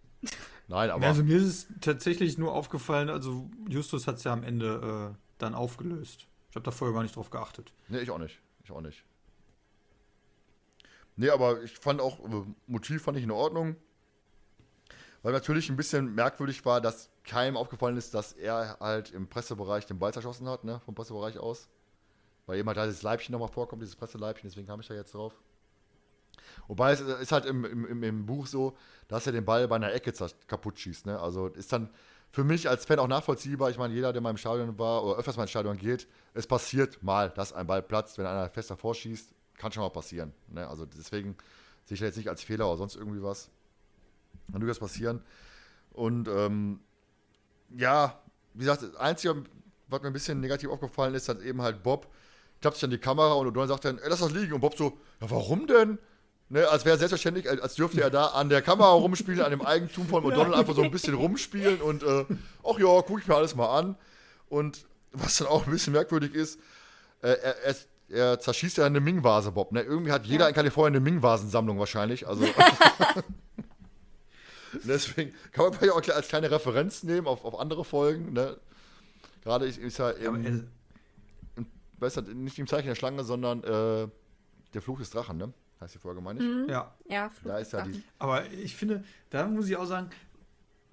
(laughs) Nein, aber. Also mir ist es tatsächlich nur aufgefallen, also Justus hat es ja am Ende äh, dann aufgelöst. Ich habe da vorher gar nicht drauf geachtet. Nee, ich auch nicht. Ich auch nicht. Nee, aber ich fand auch, äh, Motiv fand ich in Ordnung. Weil natürlich ein bisschen merkwürdig war, dass keinem aufgefallen ist, dass er halt im Pressebereich den Ball zerschossen hat, ne, vom Pressebereich aus. Weil eben halt dieses Leibchen nochmal vorkommt, dieses Presseleibchen, deswegen kam ich da jetzt drauf. Wobei es ist halt im, im, im Buch so, dass er den Ball bei einer Ecke kaputt schießt. Ne? Also ist dann für mich als Fan auch nachvollziehbar. Ich meine, jeder, der mal im Stadion war oder öfters mal ins Stadion geht, es passiert mal, dass ein Ball platzt, wenn einer fest davor schießt. Kann schon mal passieren. Ne? Also deswegen sehe ich das jetzt nicht als Fehler oder sonst irgendwie was. Kann durchaus passieren. Und ähm, ja, wie gesagt, das Einzige, was mir ein bisschen negativ aufgefallen ist, hat eben halt Bob klappt sich an die Kamera und O'Donnell sagt dann, ey, lass das liegen. Und Bob so, ja, warum denn? Ne, als wäre selbstverständlich, als dürfte er da an der Kamera rumspielen, an dem Eigentum von O'Donnell einfach so ein bisschen rumspielen und, äh, ach ja, gucke ich mir alles mal an. Und was dann auch ein bisschen merkwürdig ist, äh, er, er, er, zerschießt ja eine Ming-Vase, Bob. Ne? Irgendwie hat jeder ja. in Kalifornien eine Ming-Vasensammlung wahrscheinlich. Also. (laughs) (laughs) Deswegen kann man vielleicht auch als kleine Referenz nehmen auf, auf andere Folgen. Ne? Gerade ist, ist ja im, im, besser, nicht im Zeichen der Schlange, sondern äh, der Fluch des Drachen, ne? Heißt die Folge, meine ich? Mhm. Ja. Ja, Fluch da ist ja die. Aber ich finde, da muss ich auch sagen,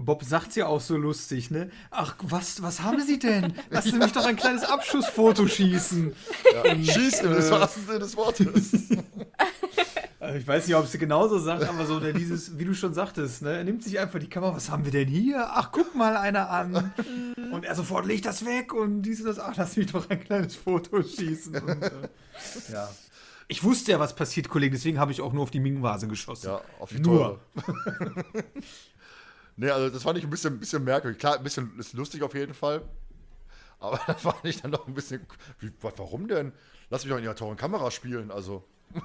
Bob sagt ja auch so lustig, ne? Ach, was, was haben Sie denn? Lass Sie mich doch ein kleines Abschussfoto schießen. Ja, schießen, das war Sinne des Wortes. (laughs) Also ich weiß nicht, ob es genauso sagt, aber so der dieses, wie du schon sagtest, ne? Er nimmt sich einfach die Kamera, was haben wir denn hier? Ach, guck mal einer an. Und er sofort legt das weg und dies und das, ach, lass mich doch ein kleines Foto schießen. Und, äh, ja. Ich wusste ja, was passiert, Kollege, deswegen habe ich auch nur auf die Ming-Vase geschossen. Ja, auf die Nur. (laughs) nee, also das fand ich ein bisschen, ein bisschen merkwürdig. Klar, ein bisschen ist lustig auf jeden Fall. Aber (laughs) da fand ich dann noch ein bisschen. Wie, warum denn? Lass mich doch in ihrer teuren Kamera spielen, also. (laughs)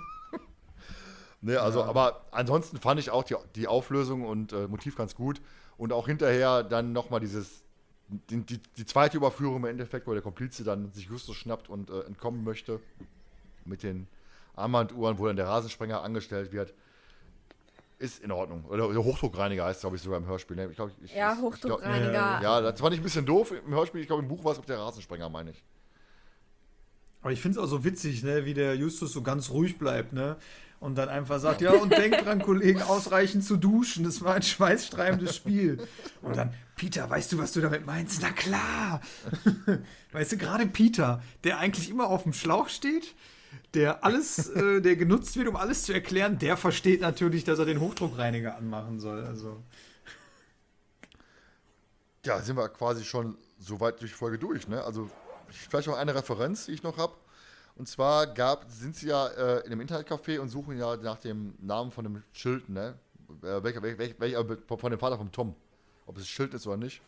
Ne, also, ja. aber ansonsten fand ich auch die, die Auflösung und äh, Motiv ganz gut. Und auch hinterher dann nochmal dieses, die, die, die, zweite Überführung im Endeffekt, wo der Komplize dann sich Justus schnappt und äh, entkommen möchte. Mit den Armbanduhren, wo dann der Rasensprenger angestellt wird. Ist in Ordnung. Oder, Hochdruckreiniger heißt, glaube ich, sogar im Hörspiel. Ne? Ich glaub, ich, ja, Hochdruckreiniger. Glaub, ja, das fand ich ein bisschen doof im Hörspiel. Ich glaube, im Buch war es auch der Rasensprenger, meine ich. Aber ich finde es auch so witzig, ne, wie der Justus so ganz ruhig bleibt, ne? und dann einfach sagt, ja, und denk dran, Kollegen, ausreichend zu duschen. Das war ein schweißtreibendes Spiel. Und dann, Peter, weißt du, was du damit meinst? Na klar. (laughs) Weißt du, gerade Peter, der eigentlich immer auf dem Schlauch steht, der alles, äh, der genutzt wird, um alles zu erklären, der versteht natürlich, dass er den Hochdruckreiniger anmachen soll. Also. Ja, sind wir quasi schon so weit durch die Folge durch, ne? Also, vielleicht noch eine Referenz, die ich noch habe. Und zwar gab, sind sie ja äh, in einem Internetcafé und suchen ja nach dem Namen von dem Schild, ne? Äh, welcher, welcher, welcher, von dem Vater vom Tom. Ob es Schild ist oder nicht.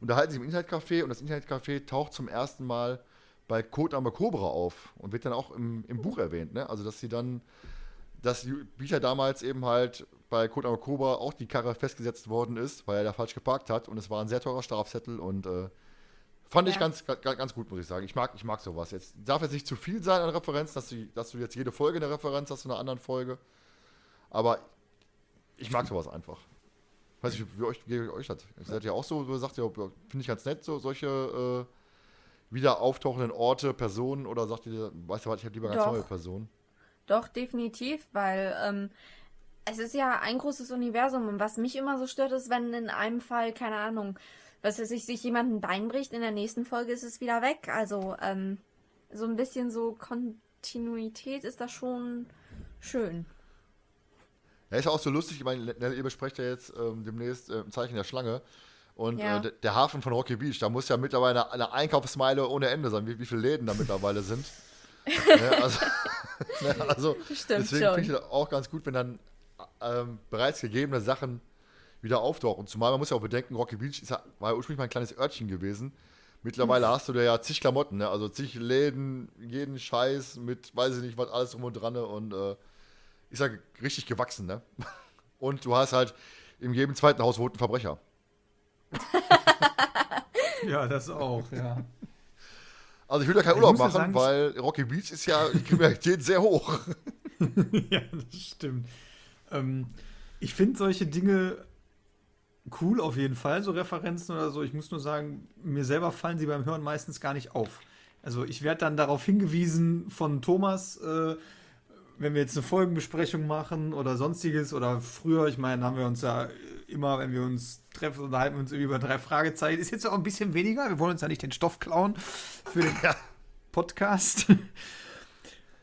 Und da halten sie im Internetcafé und das Internetcafé taucht zum ersten Mal bei Code Arme Cobra auf und wird dann auch im, im Buch erwähnt, ne? Also, dass sie dann, dass Bücher damals eben halt bei Code Arme Cobra auch die Karre festgesetzt worden ist, weil er da falsch geparkt hat und es war ein sehr teurer Strafzettel und äh, fand ja. ich ganz, ganz, ganz gut, muss ich sagen. Ich mag, ich mag sowas. Jetzt darf jetzt nicht zu viel sein an Referenzen, dass du, dass du jetzt jede Folge eine Referenz hast zu einer anderen Folge. Aber ich mag sowas einfach. Weiß ich, wie euch, wie euch das? Ihr seid ja auch so, du sagst ja, finde ich ganz nett, so solche äh, wieder auftauchenden Orte, Personen oder sagt ihr, weißt du was, ich habe lieber ganz Doch. neue Personen? Doch, definitiv, weil ähm, es ist ja ein großes Universum und was mich immer so stört, ist, wenn in einem Fall, keine Ahnung, was weiß ich, sich jemand ein Bein bricht, in der nächsten Folge ist es wieder weg. Also, ähm, so ein bisschen so Kontinuität ist da schon schön. Ja, ist auch so lustig, ich meine, ihr besprecht ja jetzt ähm, demnächst äh, ein Zeichen der Schlange. Und ja. äh, der Hafen von Rocky Beach, da muss ja mittlerweile eine, Einkaufsmeile ohne Ende sein, wie, wie viele Läden da mittlerweile sind. (laughs) ne, also, (laughs) ne, also deswegen finde ich das auch ganz gut, wenn dann ähm, bereits gegebene Sachen wieder auftauchen. Zumal man muss ja auch bedenken, Rocky Beach ja, war ja ursprünglich mal ein kleines Örtchen gewesen. Mittlerweile mhm. hast du da ja zig Klamotten, ne? also zig Läden, jeden Scheiß mit, weiß ich nicht, was alles drum und dran. Ne? Und äh, ist ja richtig gewachsen, ne? (laughs) Und du hast halt in jedem zweiten Haus wohnt ein Verbrecher. (laughs) ja, das auch, ja. Also ich will da keinen Urlaub machen, sagen, weil Rocky Beach ist ja die Kriminalität sehr hoch. (laughs) ja, das stimmt. Ähm, ich finde solche Dinge cool auf jeden Fall, so Referenzen oder so. Ich muss nur sagen, mir selber fallen sie beim Hören meistens gar nicht auf. Also ich werde dann darauf hingewiesen von Thomas, äh, wenn wir jetzt eine Folgenbesprechung machen oder sonstiges oder früher, ich meine, haben wir uns ja immer, wenn wir uns treffen, unterhalten wir uns über drei Fragezeichen. Ist jetzt auch ein bisschen weniger. Wir wollen uns ja nicht den Stoff klauen für den (laughs) ja. Podcast.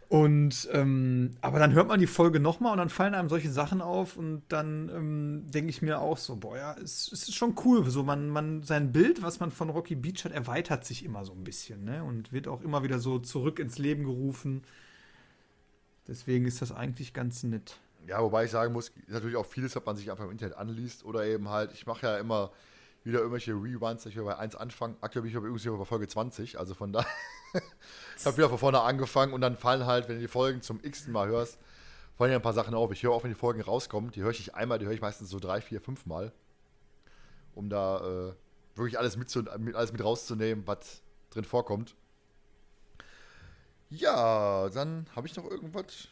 Und ähm, aber dann hört man die Folge nochmal und dann fallen einem solche Sachen auf und dann ähm, denke ich mir auch so, boah, ja, es, es, ist schon cool. So, man, man, sein Bild, was man von Rocky Beach hat, erweitert sich immer so ein bisschen, ne? Und wird auch immer wieder so zurück ins Leben gerufen. Deswegen ist das eigentlich ganz nett. Ja, wobei ich sagen muss, natürlich auch vieles, was man sich einfach im Internet anliest oder eben halt, ich mache ja immer wieder irgendwelche Rewinds, ich will bei 1 anfangen. Aktuell bin ich aber übrigens bei Folge 20, also von da. (laughs) ich habe wieder von vorne angefangen und dann fallen halt, wenn du die Folgen zum x Mal hörst, fallen ja ein paar Sachen auf. Ich höre auch, wenn die Folgen rauskommen, die höre ich nicht einmal, die höre ich meistens so drei, vier, fünf Mal, um da äh, wirklich alles mit, alles mit rauszunehmen, was drin vorkommt. Ja, dann habe ich noch irgendwas.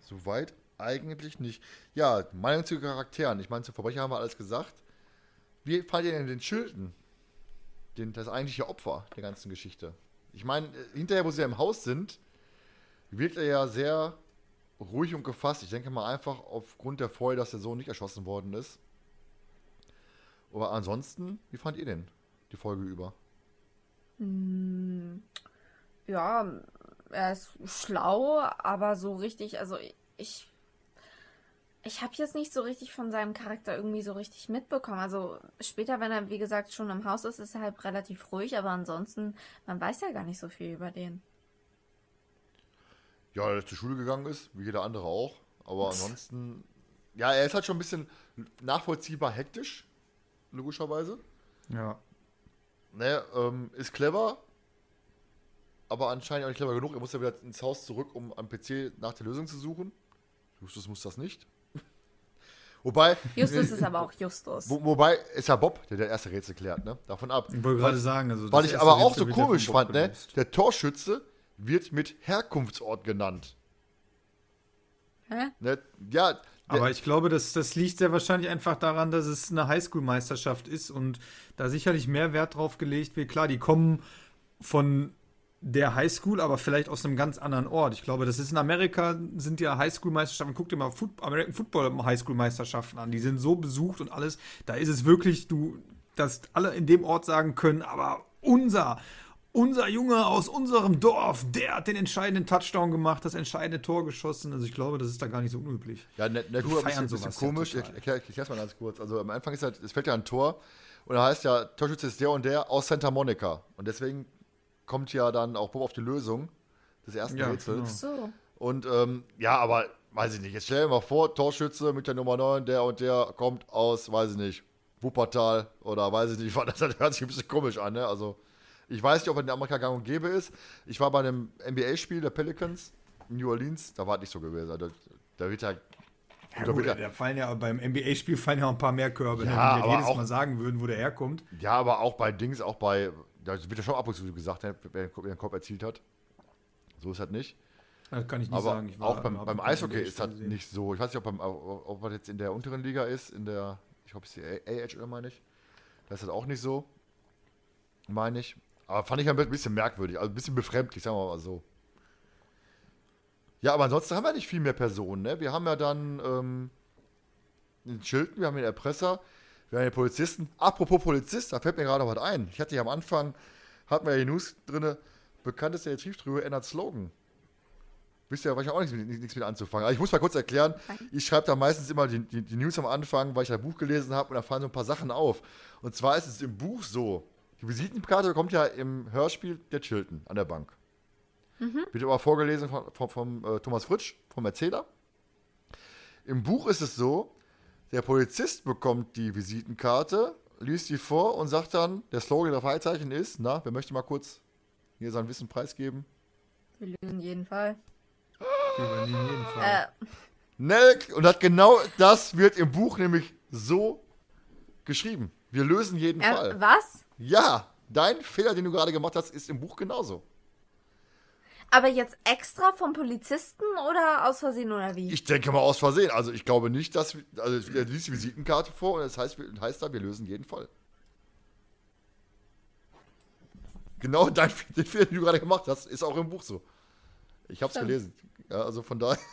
Soweit eigentlich nicht. Ja, Meinung zu Charakteren. Ich meine, zu Verbrecher haben wir alles gesagt. Wie fand ihr denn den Schilden? Den, das eigentliche Opfer der ganzen Geschichte. Ich meine, äh, hinterher, wo sie ja im Haus sind, wirkt er ja sehr ruhig und gefasst. Ich denke mal einfach aufgrund der Freude, dass der Sohn nicht erschossen worden ist. Aber ansonsten, wie fand ihr denn die Folge über? Hm, ja, er ist schlau, aber so richtig, also ich. Ich habe jetzt nicht so richtig von seinem Charakter irgendwie so richtig mitbekommen. Also später, wenn er, wie gesagt, schon im Haus ist, ist er halt relativ ruhig, aber ansonsten, man weiß ja gar nicht so viel über den. Ja, er zur Schule gegangen ist, wie jeder andere auch. Aber (laughs) ansonsten, ja, er ist halt schon ein bisschen nachvollziehbar hektisch, logischerweise. Ja. Ne, ähm, ist clever, aber anscheinend auch nicht clever genug. Er muss ja wieder ins Haus zurück, um am PC nach der Lösung zu suchen. Justus muss das nicht. (laughs) Wobei. Justus ist aber auch Justus. Wo, wobei ist ja Bob, der der erste Rätsel klärt, ne? Davon ab. Ich wollte gerade sagen, also. Weil ich aber auch so komisch fand, ne? Der Torschütze wird mit Herkunftsort genannt. Hä? Ne? Ja. Aber ich glaube, das, das liegt sehr wahrscheinlich einfach daran, dass es eine Highschool-Meisterschaft ist und da sicherlich mehr Wert drauf gelegt wird. Klar, die kommen von der Highschool, aber vielleicht aus einem ganz anderen Ort. Ich glaube, das ist in Amerika, sind ja Highschool-Meisterschaften, guck dir mal Foot American Football Highschool-Meisterschaften an, die sind so besucht und alles. Da ist es wirklich, du, dass alle in dem Ort sagen können, aber unser, unser Junge aus unserem Dorf, der hat den entscheidenden Touchdown gemacht, das entscheidende Tor geschossen. Also ich glaube, das ist da gar nicht so unüblich. Ja, ne, ne, guck, ein bisschen, bisschen komisch. Ja ich erkläre es mal ganz kurz. Also am Anfang ist halt, es fällt ja ein Tor und da heißt ja, Torschütze ist der und der aus Santa Monica. Und deswegen kommt ja dann auch Bob auf die Lösung des ersten ja, Rätsels. Genau. So. Und ähm, ja, aber weiß ich nicht. Jetzt stell dir mal vor, Torschütze mit der Nummer 9, der und der kommt aus, weiß ich nicht, Wuppertal oder weiß ich nicht, (laughs) das hört sich ein bisschen komisch an, ne? Also Ich weiß nicht, ob er in Amerika gang und gäbe ist. Ich war bei einem NBA-Spiel der Pelicans in New Orleans, da war es nicht so gewesen. Da, da wird ja. Ja, da gut, da fallen ja beim NBA-Spiel fallen ja auch ein paar mehr Körbe, ne, Ja, wenn wir aber jedes auch- Mal sagen würden, wo der herkommt. ja, aber auch bei Dings, auch bei. Da wird ja schon ab und zu gesagt, wer den Korb erzielt hat. So ist das nicht. Das kann ich nicht Aber sagen. Ich auch beim, beim Eishockey ist das nicht so. Ich weiß nicht, ob, beim, ob das jetzt in der unteren Liga ist, in der, ich glaube, es ist die AHL, meine ich. Da ist das auch nicht so, meine ich. Aber fand ich ein bisschen merkwürdig, also ein bisschen befremdlich, sagen wir mal so. Ja, aber ansonsten haben wir nicht viel mehr Personen, ne? Wir haben ja dann ähm, den Schilden, wir haben den Erpresser, wir haben den Polizisten. Apropos Polizist, da fällt mir gerade was ein. Ich hatte ja am Anfang, hatten wir ja die News drin, bekannteste Detektivtrio ändert Slogan. Wisst ihr, wahrscheinlich auch nichts mit, nichts mit anzufangen. Aber ich muss mal kurz erklären, ich schreibe da meistens immer die, die, die News am Anfang, weil ich ein Buch gelesen habe und da fallen so ein paar Sachen auf. Und zwar ist es im Buch so, die Visitenkarte kommt ja im Hörspiel der Chilton an der Bank. Wird aber vorgelesen von, von, vom äh, Thomas Fritsch, vom Erzähler. Im Buch ist es so, der Polizist bekommt die Visitenkarte, liest die vor und sagt dann, der Slogan der Freizeichen ist, na, wer möchte mal kurz hier sein Wissen preisgeben? Wir lösen jeden Fall. Wir übernehmen jeden Fall. Äh, Nelk, und hat genau das wird im Buch nämlich so geschrieben. Wir lösen jeden äh, Fall. was? Ja, dein Fehler, den du gerade gemacht hast, ist im Buch genauso. Aber jetzt extra vom Polizisten oder aus Versehen oder wie? Ich denke mal aus Versehen. Also ich glaube nicht, dass also er liest die Visitenkarte vor und das heißt, heißt da, wir lösen jeden Fall. Genau (laughs) dein den Fehler, den du gerade gemacht hast, ist auch im Buch so. Ich habe es gelesen. Ja, also von daher. (laughs)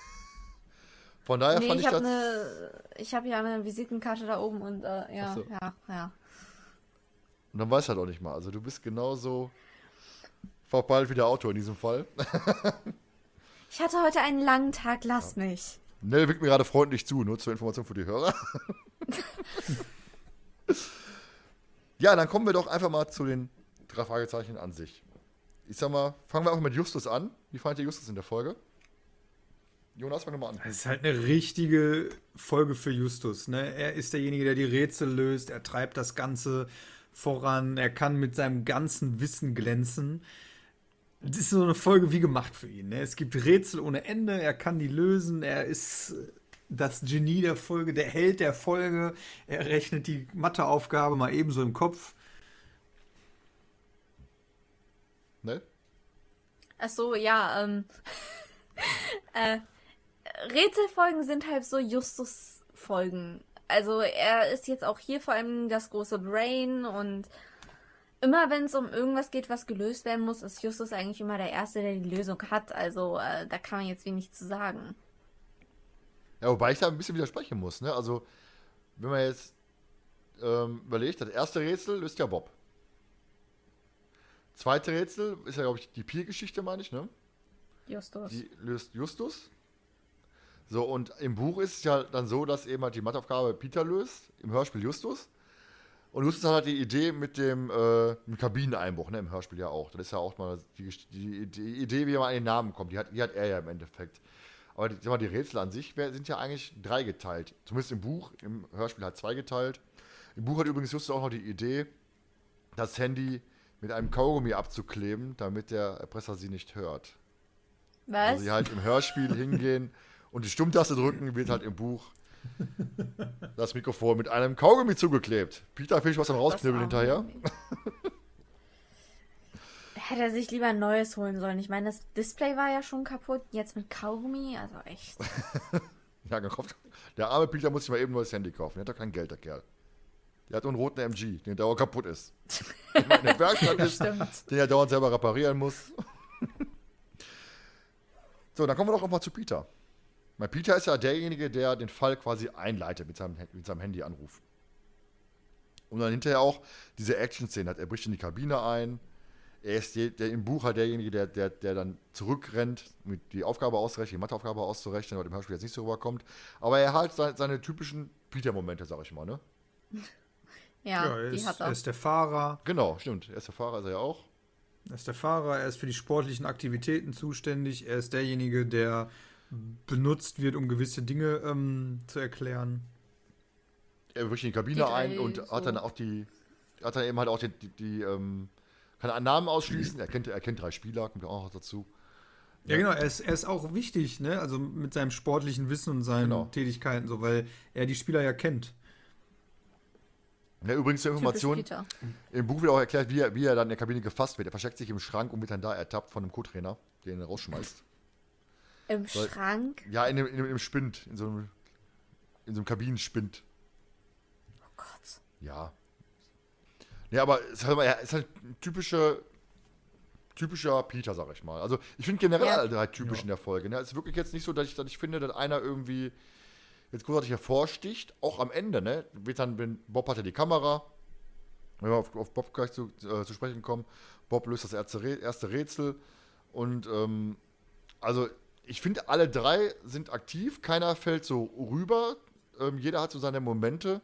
Von daher nee, fand ich das. eine, ich habe ja eine Visitenkarte da oben und äh, ja, so. ja, ja. Und dann weiß er doch nicht mal. Also du bist genauso verpeilt wie der Autor in diesem Fall. (laughs) Ich hatte heute einen langen Tag, lass mich. Nell winkt mir gerade freundlich zu, nur zur Information für die Hörer. (laughs) ja, dann kommen wir doch einfach mal zu den drei Fragezeichen an sich. Ich sag mal, fangen wir einfach mit Justus an. Wie fand ihr Justus in der Folge? Jonas, fang mal an. Das ist halt eine richtige Folge für Justus. Ne? Er ist derjenige, der die Rätsel löst. Er treibt das Ganze voran. Er kann mit seinem ganzen Wissen glänzen. Das ist so eine Folge wie gemacht für ihn. Ne? Es gibt Rätsel ohne Ende. Er kann die lösen. Er ist äh, das Genie der Folge, der Held der Folge. Er rechnet die Matheaufgabe mal ebenso im Kopf. Ne? Ach so, ja, ähm. (laughs) äh, Rätselfolgen sind halt so Justus-Folgen. Also er ist jetzt auch hier vor allem das große Brain und immer wenn es um irgendwas geht, was gelöst werden muss, ist Justus eigentlich immer der Erste, der die Lösung hat. Also äh, da kann man jetzt wenig zu sagen. Ja, wobei ich da ein bisschen widersprechen muss. Ne? Also, wenn man jetzt ähm, überlegt, das erste Rätsel löst ja Bob. Zweite Rätsel ist ja, glaube ich, die Pier-Geschichte, meine ich, ne? Justus. Die löst Justus. So, und im Buch ist es ja dann so, dass eben halt die Matheaufgabe Peter löst, im Hörspiel Justus. Und Justus hat halt die Idee mit dem, äh, mit Kabineneinbruch, ne, im Hörspiel ja auch. Das ist ja auch mal die, die, die Idee, wie man an den Namen kommt, die hat, die hat er ja im Endeffekt. Aber die, mal, die Rätsel an sich sind ja eigentlich dreigeteilt. Zumindest im Buch, im Hörspiel halt zweigeteilt. Im Buch hat übrigens Justus auch noch die Idee, das Handy mit einem Kaugummi abzukleben, damit der Erpresser sie nicht hört. Was? Also sie halt im Hörspiel hingehen (laughs) und die Stummtaste drücken, wird halt im Buch (laughs) das Mikrofon mit einem Kaugummi zugeklebt. Peter Fisch was am rausknibbeln hinterher. (laughs) Hätte er sich lieber ein neues holen sollen. Ich meine, das Display war ja schon kaputt. Jetzt mit Kaugummi, also echt. (laughs) Ja, gekauft. Der arme Peter muss sich mal eben ein neues Handy kaufen. Der hat doch kein Geld, der Kerl. Der hat nur einen roten MG, den dauernd kaputt ist. Der Werkstatt ist, den er dauernd selber reparieren muss. so, dann kommen wir doch auch mal zu Peter. Weil Peter ist ja derjenige, der den Fall quasi einleitet mit seinem, mit seinem Handyanruf. Und dann hinterher auch diese Action-Szene hat. Er bricht in die Kabine ein. Er ist je, der im Buch halt derjenige, der, der, der dann zurückrennt, mit die Aufgabe auszurechnen, die Matheaufgabe auszurechnen, weil im Hörspiel jetzt nicht so rüberkommt. Aber er hat seine, seine typischen Peter-Momente, sag ich mal, ne? (laughs) Ja, Ja, er die ist, hat er er. ist der Fahrer. Genau, stimmt. Er ist der Fahrer, ist er ja auch. Er ist der Fahrer, er ist für die sportlichen Aktivitäten zuständig, er ist derjenige, der benutzt wird, um gewisse Dinge ähm, zu erklären. er bricht in die Kabine Die drei ein und so. hat dann auch die, hat dann eben halt auch die, die, die ähm, kann einen Namen ausschließen. Er kennt, er kennt drei Spieler, kommt ja auch noch dazu. Ja, genau, er ist, er ist auch wichtig, ne? Also mit seinem sportlichen Wissen und seinen Genau. Tätigkeiten, so, weil er die Spieler ja kennt. Ja, übrigens zur Information, im Buch wird auch erklärt, wie er, wie er dann in der Kabine gefasst wird. Er versteckt sich im Schrank und wird dann da ertappt von einem Co-Trainer, den er rausschmeißt. Im Weil- Schrank. Ja, in dem, in dem, in dem Spind, in so einem, in so einem Kabinenspind. Oh Gott. Ja. Ja, aber es ist halt, ist halt ein typischer, typischer Peter, sag ich mal. Also ich finde generell Ja. halt, typisch in der Folge. Ne? Es ist wirklich jetzt nicht so, dass ich, dass ich finde, dass einer irgendwie jetzt großartig hervorsticht. Auch am Ende, ne? Wird dann, wenn Bob hat ja die Kamera. Wenn wir auf, auf Bob gleich zu, äh, zu sprechen kommen. Bob löst das erste Rätsel. Und ähm, also ich finde, alle drei sind aktiv. Keiner fällt so rüber. Ähm, jeder hat so seine Momente.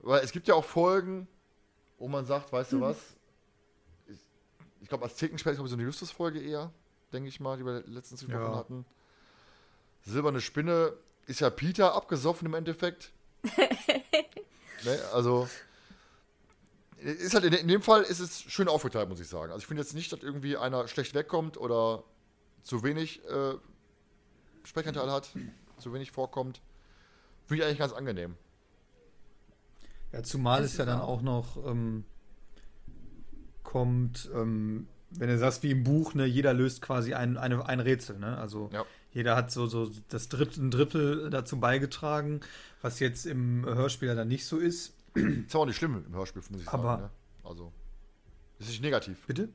Weil es gibt ja auch Folgen, wo man sagt, weißt du was? Ich, ich glaube, als Thekensperr ist glaube ich, so eine Justus-Folge eher, denke ich mal, die wir letztens gesprochen Ja. hatten. Silberne Spinne ist ja Peter abgesoffen im Endeffekt. (laughs) ne, also ist halt in, in dem Fall ist es schön aufgeteilt, muss ich sagen. Also ich finde jetzt nicht, dass irgendwie einer schlecht wegkommt oder zu wenig äh, Sprechanteil hat, zu wenig vorkommt. Finde ich eigentlich ganz angenehm. Ja, zumal es ja dann auch- noch ähm, kommt, ähm, wenn du sagst, wie im Buch, ne, jeder löst quasi ein, eine, ein Rätsel, ne? Also Ja. jeder hat so, so das Drittel, ein Drittel dazu beigetragen, was jetzt im Hörspiel ja dann nicht so ist. Ist aber auch nicht schlimm im Hörspiel, muss ich sagen. Aber- Ne? Also, ist nicht negativ. Bitte?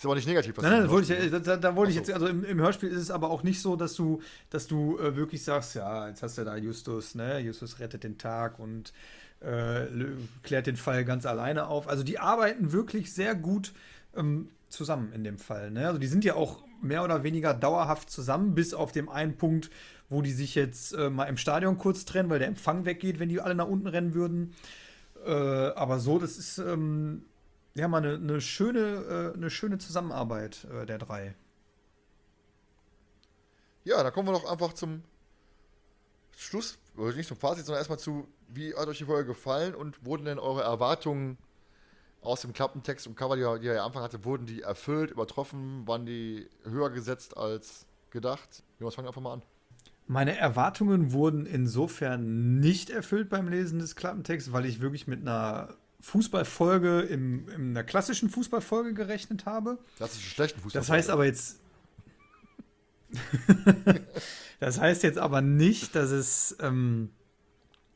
Ist aber nicht negativ. Nein, nein, im da wollte ich, Hörspiel ja- da, da wollte ich so. jetzt, also im, im Hörspiel ist es aber auch nicht so, dass du, dass du äh, wirklich sagst, ja, jetzt hast du da Justus, ne, Justus rettet den Tag und äh, klärt den Fall ganz alleine auf. Also die arbeiten wirklich sehr gut ähm, zusammen in dem Fall, ne? Also die sind ja auch mehr oder weniger dauerhaft zusammen, bis auf den einen Punkt, wo die sich jetzt äh, mal im Stadion kurz trennen, weil der Empfang weggeht, wenn die alle nach unten rennen würden. Äh, aber so, das ist ähm, ja mal eine, eine schöne, äh, eine schöne Zusammenarbeit äh, der drei. Ja, dann kommen wir doch einfach zum Schluss, oder nicht zum Fazit, sondern erstmal zu, wie hat euch die Folge gefallen und wurden denn eure Erwartungen aus dem Klappentext und Cover, die ihr, die ihr am Anfang hatte, wurden die erfüllt, übertroffen, waren die höher gesetzt als gedacht? Jonas, fang einfach mal an. Meine Erwartungen wurden insofern nicht erfüllt beim Lesen des Klappentexts, weil ich wirklich mit einer Fußballfolge, im, in einer klassischen Fußballfolge gerechnet habe. Ein schlechten Fußball. Das heißt aber jetzt. (laughs) das heißt jetzt aber nicht, dass es, ähm,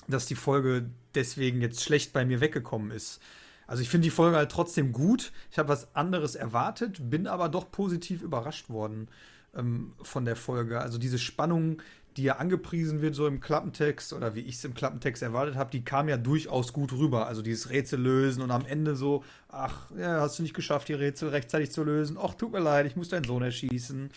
dass die Folge deswegen jetzt schlecht bei mir weggekommen ist. Also ich finde die Folge halt trotzdem gut. Ich habe was anderes erwartet, bin aber doch positiv überrascht worden ähm, von der Folge. Also diese Spannung, die ja angepriesen wird, so im Klappentext oder wie ich es im Klappentext erwartet habe, die kam ja durchaus gut rüber. Also dieses Rätsel lösen und am Ende so, ach, ja, hast du nicht geschafft, die Rätsel rechtzeitig zu lösen. Ach, tut mir leid, ich muss deinen Sohn erschießen.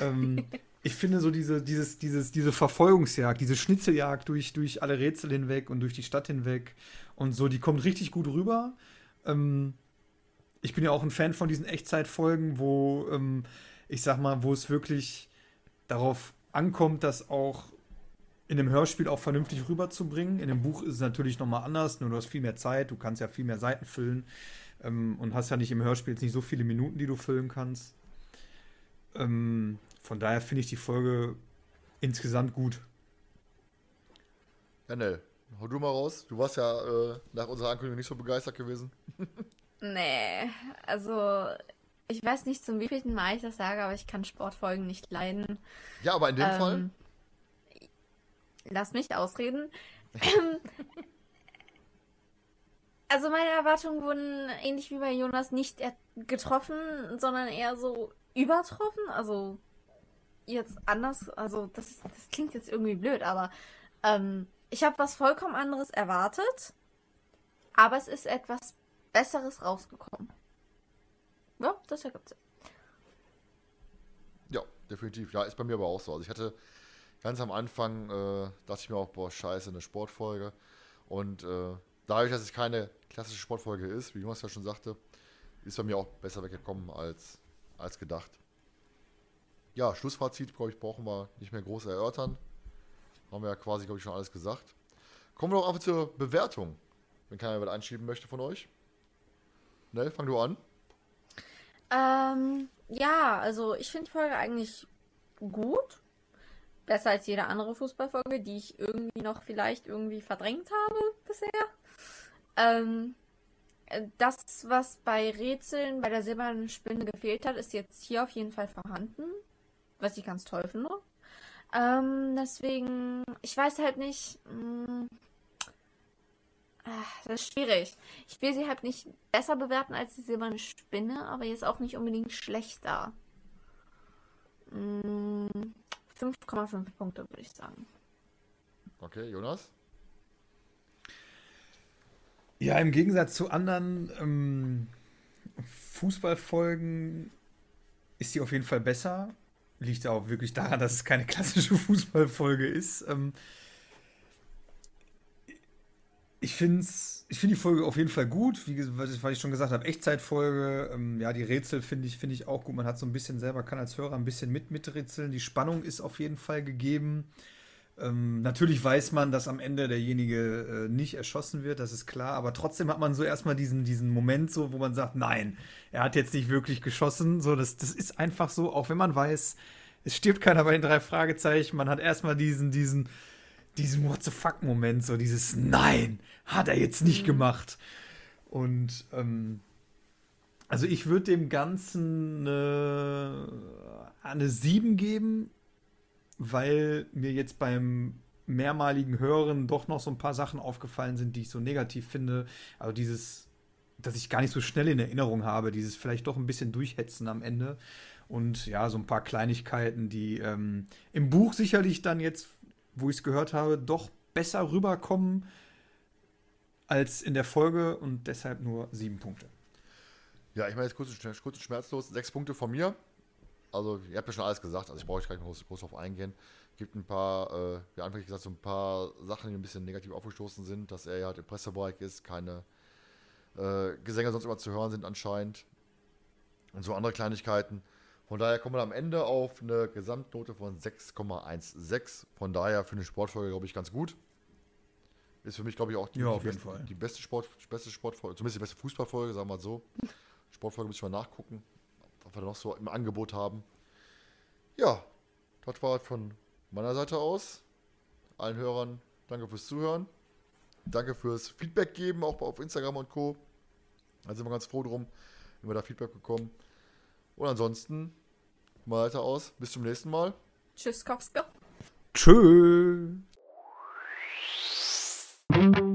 ähm, (laughs) ich finde so diese, dieses, dieses, diese Verfolgungsjagd, diese Schnitzeljagd durch, durch alle Rätsel hinweg und durch die Stadt hinweg und so, die kommt richtig gut rüber. Ähm, ich bin ja auch ein Fan von diesen Echtzeitfolgen, wo, ähm, ich sag mal, wo es wirklich darauf ankommt, das auch in dem Hörspiel auch vernünftig rüberzubringen. In dem Buch ist es natürlich nochmal anders, nur du hast viel mehr Zeit, du kannst ja viel mehr Seiten füllen ähm, und hast ja nicht im Hörspiel jetzt nicht so viele Minuten, die du füllen kannst. Ähm, von daher finde ich die Folge insgesamt gut. Ja, Nell, hau du mal raus. Du warst ja äh, nach unserer Ankündigung nicht so begeistert gewesen. (laughs) Nee, also ich weiß nicht, zum wievielten Mal ich das sage, aber ich kann Sportfolgen nicht leiden. Ja, aber in dem Ähm, Fall, Lass mich ausreden. also meine Erwartungen wurden ähnlich wie bei Jonas nicht getroffen, sondern eher so übertroffen. Also jetzt anders. Also das, das klingt jetzt irgendwie blöd, aber ähm, ich habe was vollkommen anderes erwartet, aber es ist etwas Besseres rausgekommen. Ja, das ergibt Sinn. ja, definitiv. Ja, ist bei mir aber auch so. Also ich hatte ganz am Anfang, äh, dachte ich mir auch, boah, scheiße, eine Sportfolge. Und äh, dadurch, dass es keine klassische Sportfolge ist, wie Jonas ja schon sagte, ist bei mir auch besser weggekommen als, als gedacht. Ja, Schlussfazit, glaube ich, brauchen wir nicht mehr groß erörtern. Haben wir ja quasi, glaube ich, schon alles gesagt. Kommen wir doch einfach zur Bewertung, wenn keiner was einschieben möchte von euch. Nell, fang du an. Ähm, ja, also ich finde die Folge eigentlich gut. Besser als jede andere Fußballfolge, die ich irgendwie noch vielleicht irgendwie verdrängt habe bisher. Ähm, das, was bei Rätseln bei der silbernen Spinne gefehlt hat, ist jetzt hier auf jeden Fall vorhanden. Was ich ganz toll finde. Ähm, deswegen, ich weiß halt nicht. Mh, mm, ach, das ist schwierig. Ich will sie halt nicht besser bewerten als die silberne Spinne, aber jetzt auch nicht unbedingt schlechter. 5,5 mm, Punkte, würde ich sagen. Okay, Jonas? Ja, im Gegensatz zu anderen ähm, Fußballfolgen ist die auf jeden Fall besser. Liegt auch wirklich daran, dass es keine klassische (laughs) Fußballfolge ist. Ähm, ich finde ich find die Folge auf jeden Fall gut, wie was ich schon gesagt habe, Echtzeitfolge. Ähm, ja, die Rätsel finde ich, find ich auch gut. Man hat so ein bisschen selber, kann als Hörer ein bisschen mit miträtseln. Die Spannung ist auf jeden Fall gegeben. Ähm, natürlich weiß man, dass am Ende derjenige äh, nicht erschossen wird, das ist klar, aber trotzdem hat man so erstmal diesen, diesen Moment so, wo man sagt, nein, er hat jetzt nicht wirklich geschossen. So, das, das ist einfach so, auch wenn man weiß, es stirbt keiner bei den drei Fragezeichen, man hat erstmal diesen, diesen, diesen What the fuck-Moment, so dieses Nein, hat er jetzt nicht mhm. gemacht. Und ähm, also ich würde dem Ganzen eine, eine 7 geben, weil mir jetzt beim mehrmaligen Hören doch noch so ein paar Sachen aufgefallen sind, die ich so negativ finde. Also dieses, dass ich gar nicht so schnell in Erinnerung habe, dieses vielleicht doch ein bisschen durchhetzen am Ende. Und ja, so ein paar Kleinigkeiten, die ähm, im Buch sicherlich dann jetzt, wo ich es gehört habe, doch besser rüberkommen als in der Folge und deshalb nur sieben Punkte. Ja, ich meine jetzt kurz, kurz und schmerzlos, sechs Punkte von mir also ihr habt ja schon alles gesagt, also ich brauche gar nicht groß, groß drauf eingehen. Es gibt ein paar, äh, wie anfänglich gesagt, so ein paar Sachen, die ein bisschen negativ aufgestoßen sind, dass er ja halt im Pressebereich ist, keine äh, Gesänge sonst immer zu hören sind anscheinend. Und so andere Kleinigkeiten. Von daher kommen wir am Ende auf eine Gesamtnote von 6,16. Von daher für eine Sportfolge, glaube ich, ganz gut. Ist für mich, glaube ich, auch die, ja, die, beste, die beste, Sport, beste Sportfolge, zumindest die beste Fußballfolge, sagen wir mal so. Sportfolge muss ich mal nachgucken was wir noch so im Angebot haben. Ja, das war von meiner Seite aus. Allen Hörern danke fürs Zuhören. Danke fürs Feedback geben, auch auf Instagram und Co. Da sind wir ganz froh drum, wenn wir da Feedback bekommen. Und ansonsten, mal weiter aus. Bis zum nächsten Mal. Tschüss, Kopska. Tschüss. Thank you.